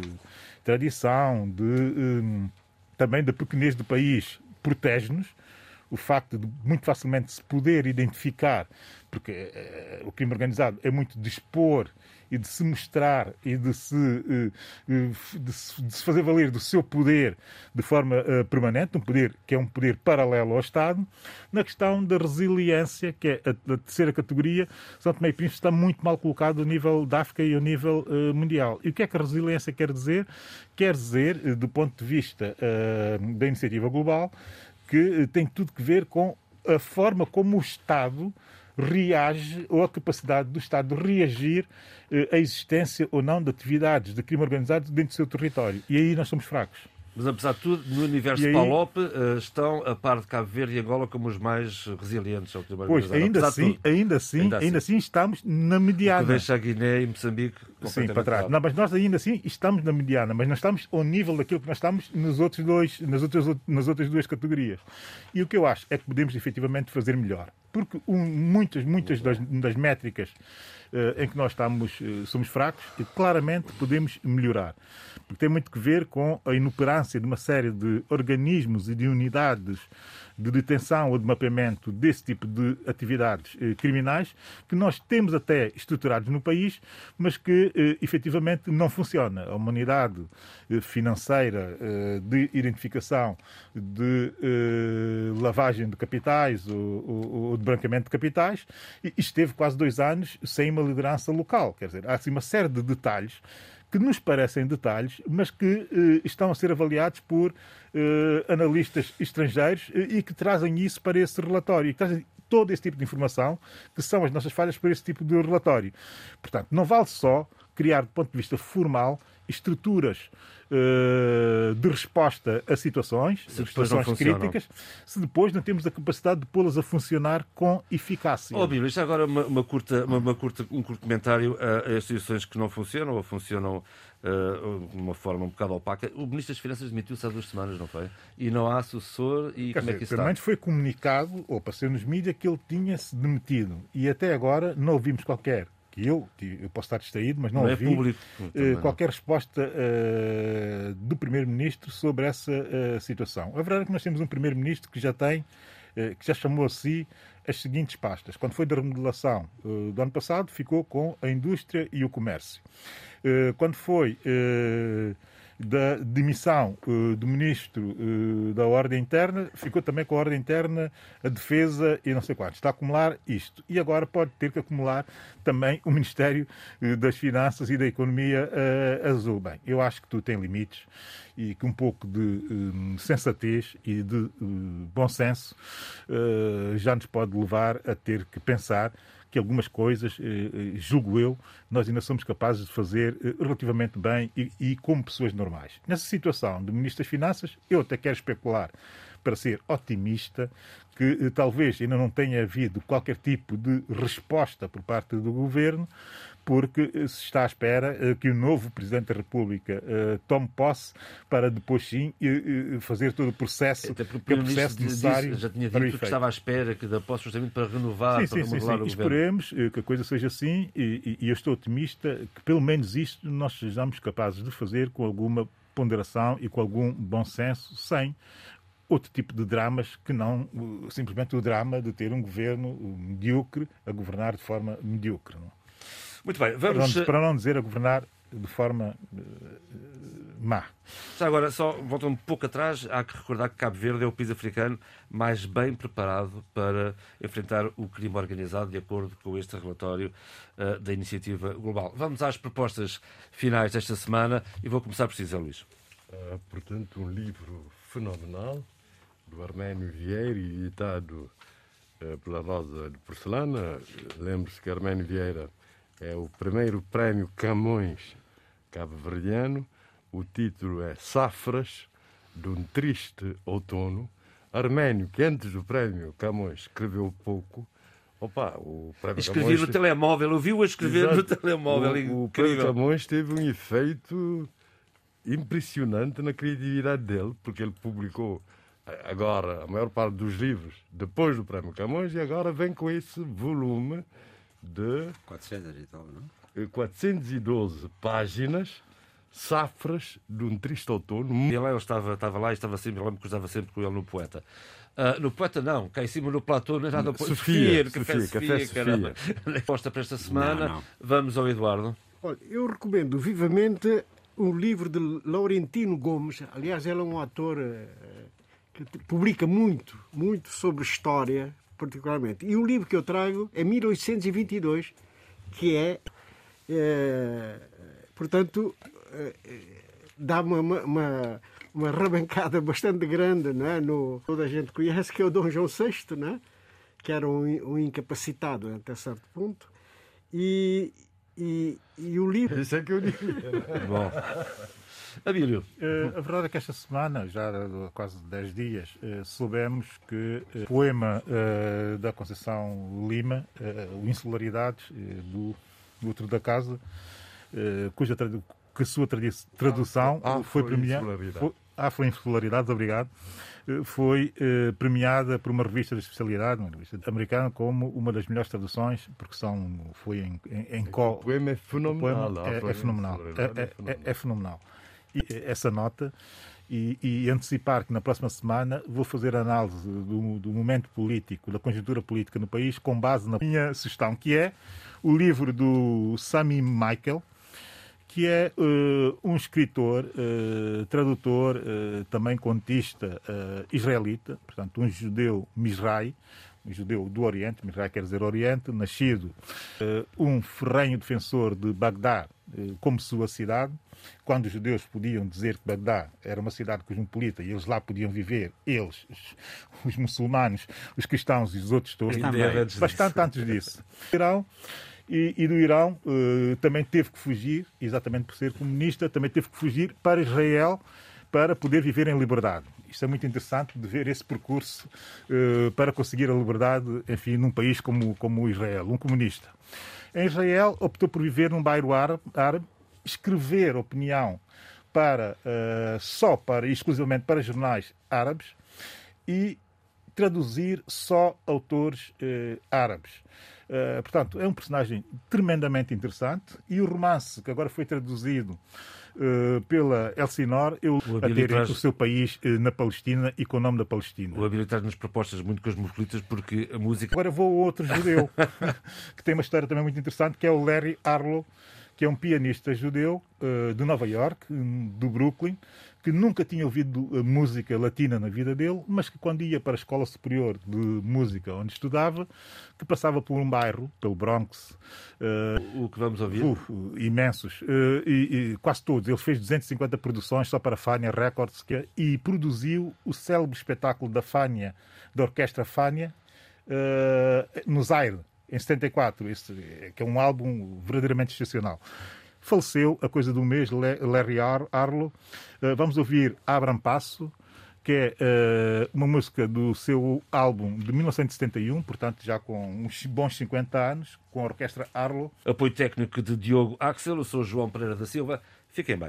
tradição, de, eh, também da pequenez do país, protege-nos, o facto de muito facilmente se poder identificar, porque uh, o crime organizado é muito dispor e de se mostrar e de se, uh, de se, de fazer valer do seu poder de forma permanente, um poder que é um poder paralelo ao Estado, na questão da resiliência, que é a, terceira categoria, São Tomé e Príncipe está muito mal colocado a nível da África e a nível mundial. E o que é que a resiliência quer dizer? Quer dizer, do ponto de vista da iniciativa global, que tem tudo que ver com a forma como o Estado reage ou a capacidade do Estado de reagir eh, à existência ou não de atividades de crime organizado dentro do seu território. E aí nós somos fracos. Mas, apesar de tudo, no universo aí... PALOP uh, estão a par de Cabo Verde e Angola como os mais resilientes ao clima Pois, ainda assim, ainda assim, ainda, ainda assim, estamos na mediana. Deixa a Guiné e Moçambique Sim, para trás. Não, mas nós ainda assim estamos na mediana, mas não estamos ao nível daquilo que nós estamos nos outros dois, nas, outras, nas outras duas categorias. E o que eu acho é que podemos efetivamente fazer melhor. Porque um, muitas, muitas das, das métricas em que nós estamos, uh, somos fracos, claramente podemos melhorar. Porque tem muito que ver com a inoperância de uma série de organismos e de unidades de detenção ou de mapeamento desse tipo de atividades eh, criminais que nós temos até estruturados no país, mas que eh, efetivamente não funciona. A humanidade eh, financeira eh, de identificação de eh, lavagem de capitais ou, ou, ou, de branqueamento de capitais esteve quase dois anos sem uma liderança local. Quer dizer, há assim uma série de detalhes que nos parecem detalhes, mas que eh, estão a ser avaliados por analistas estrangeiros eh, e que trazem isso para esse relatório. E que trazem todo esse tipo de informação, que são as nossas falhas, para esse tipo de relatório. Portanto, não vale só criar, do ponto de vista formal, estruturas de resposta a situações, se situações críticas, se depois não temos a capacidade de pô-las a funcionar com eficácia. Ó, oh, Bíblia, isto é agora uma, uma curta, uma, uma, curta, um curto comentário a, a instituições que não funcionam ou funcionam Uh, de uma forma um bocado opaca. O Ministro das Finanças demitiu-se há duas semanas, não foi? E não há sucessor e Quer como dizer, é que isso está? foi comunicado, ou passou nos mídias, que ele tinha-se demitido. E até agora não ouvimos qualquer que eu, eu posso estar distraído, mas não, não ouvi é público, uh, qualquer resposta uh, do Primeiro-Ministro sobre essa uh, situação. A verdade é que nós temos um Primeiro-Ministro que já tem, que já chamou a si as seguintes pastas. Quando foi da remodelação do ano passado, ficou com a indústria e o comércio. quando foi da demissão uh, do ministro uh, da Ordem Interna, ficou também com a Ordem Interna, a Defesa e não sei quantos. Está a acumular isto. E agora pode ter que acumular também o Ministério uh, das Finanças e da Economia Azul. Bem, eu acho que tudo tem limites e que um pouco de sensatez e de bom senso já nos pode levar a ter que pensar que algumas coisas, eh, eh, julgo eu, nós ainda somos capazes de fazer eh, relativamente bem e, e como pessoas normais. Nessa situação do Ministro das Finanças, eu até quero especular para ser otimista, que talvez ainda não tenha havido qualquer tipo de resposta por parte do governo, porque se está à espera eh, que o novo Presidente da República uh, tome posse para depois sim fazer todo o processo, Até porque que é o processo necessário. já tinha dito que estava à espera que da posse justamente para renovar, sim, para sim, remodelar sim, sim. o Esperemos que a coisa seja assim e, e, e eu estou otimista que pelo menos isto nós sejamos capazes de fazer com alguma ponderação e com algum bom senso, sem outro tipo de dramas que não simplesmente o drama de ter um governo medíocre a governar de forma medíocre. Não? Muito bem, vamos. Para não, para não dizer a governar de forma má. Já agora, só voltando um pouco atrás, há que recordar que Cabo Verde é o país africano mais bem preparado para enfrentar o crime organizado, de acordo com este relatório uh, da Iniciativa Global. Vamos às propostas finais desta semana e vou começar por si, Zé Luís. Uh, portanto, um livro fenomenal do Arménio Vieira, editado uh, pela Rosa de Porcelana. Lembre-se que Arménio Vieira é o primeiro prémio Camões cabo-verdiano o título é Safras de um Triste Outono. Arménio, que antes do prémio Camões escreveu pouco, Opa, o prémio Escrevi Camões... no telemóvel, ouviu-a escrever Exato. no telemóvel. O, o prémio Camões teve um efeito impressionante na criatividade dele, porque ele publicou eh, agora a maior parte dos livros depois do prémio Camões e agora vem com esse volume de 400 e tal, não? eh, 412 páginas, safras de um triste outono. E lá ele estava, estava lá e estava sempre, eu lembro que cruzava sempre com ele no poeta. Ah, no poeta não, cá em cima no platô não é nada Sofia, no café Sofia, Sofia, Café caramba. [laughs] Resposta para esta semana. Não, não. Vamos ao Eduardo. Olha, eu recomendo vivamente um livro de Laurentino Gomes. Aliás, ele é um autor eh, que publica muito, muito sobre história, particularmente. E o livro que eu trago é 1822, que é, eh, portanto, eh, dá uma, uma, uma, arrabancada [laughs] bastante grande, não é? no, toda a gente conhece, que é o Dom João VI, não é? que era um, um incapacitado até certo ponto. E, e, e o livro Isso é que eu digo. Bom. Abílio. Eh, a verdade é que esta semana, já há quase 10 dias, eh, soubemos que o poema eh, da Conceição Lima, o Insularidades, do, do Outro da Casa, cuja que a sua tradução Ah, foi premiada. Insularidades. foi- Ah, foi Insularidades, obrigado. Foi premiada por uma revista de especialidade, uma revista americana, como uma das melhores traduções, porque são, foi em, em, em co- O poema é o fenomenal. poema a é, é Florência fenomenal. É, é é- fenomenal. Eh, essa nota. E, e antecipar que na próxima semana vou fazer análise do, do momento político, da conjuntura política no país, com base na minha sugestão, que é o livro do Sami Michael, que é eh, um escritor, eh, tradutor, eh, também contista israelita, portanto, um judeu Mizrahi, um judeu do Oriente, Mizrahi quer dizer Oriente, nascido, um ferrenho defensor de Bagdá como sua cidade, quando os judeus podiam dizer que Bagdá era uma cidade cosmopolita e eles lá podiam viver, eles, os, os muçulmanos, os cristãos e os outros todos, bastante antes disso. Irão, e, e do Irão eh, também teve que fugir, exatamente por ser comunista, também teve que fugir para Israel para poder viver em liberdade. Isto é muito interessante de ver esse percurso eh, para conseguir a liberdade, enfim, num país como, como Israel, um comunista. Em Israel, optou por viver num bairro árabe, escrever opinião para, eh, só para, exclusivamente para jornais árabes e traduzir só autores eh, árabes. Eh, portanto, é um personagem tremendamente interessante e o romance que agora foi traduzido pela Elsinor, eu a ter traz- o seu país eh, na Palestina e com o nome da Palestina. O Abílio traz-nos propostas muito cosmopolitas porque a música. Agora vou a outro judeu, [laughs] que tem uma história também muito interessante, que é o Larry Harlow, que é um pianista judeu eh, de Nova York, do Brooklyn, que nunca tinha ouvido eh, música latina na vida dele, mas que quando ia para a Escola Superior de Música, onde estudava, que passava por um bairro, pelo Bronx, eh, O que vamos ouvir? Uh, uh, imensos. Uh, e, e quase todos. Ele fez 250 produções só para a Fania Records que- e produziu o célebre espetáculo da Fania, da Orquestra Fania, uh, no Zaire, em 74, esse, eh, que é um álbum verdadeiramente excepcional. Faleceu a coisa do mês Larry Ar- Harlow. Uh, vamos ouvir Abram Passo, que é eh, uma música do seu álbum de 1971, portanto já com uns bons 50 anos, com a Orquestra Harlow. Apoio técnico de Diogo Axel, eu sou João Pereira da Silva. Fiquem bem.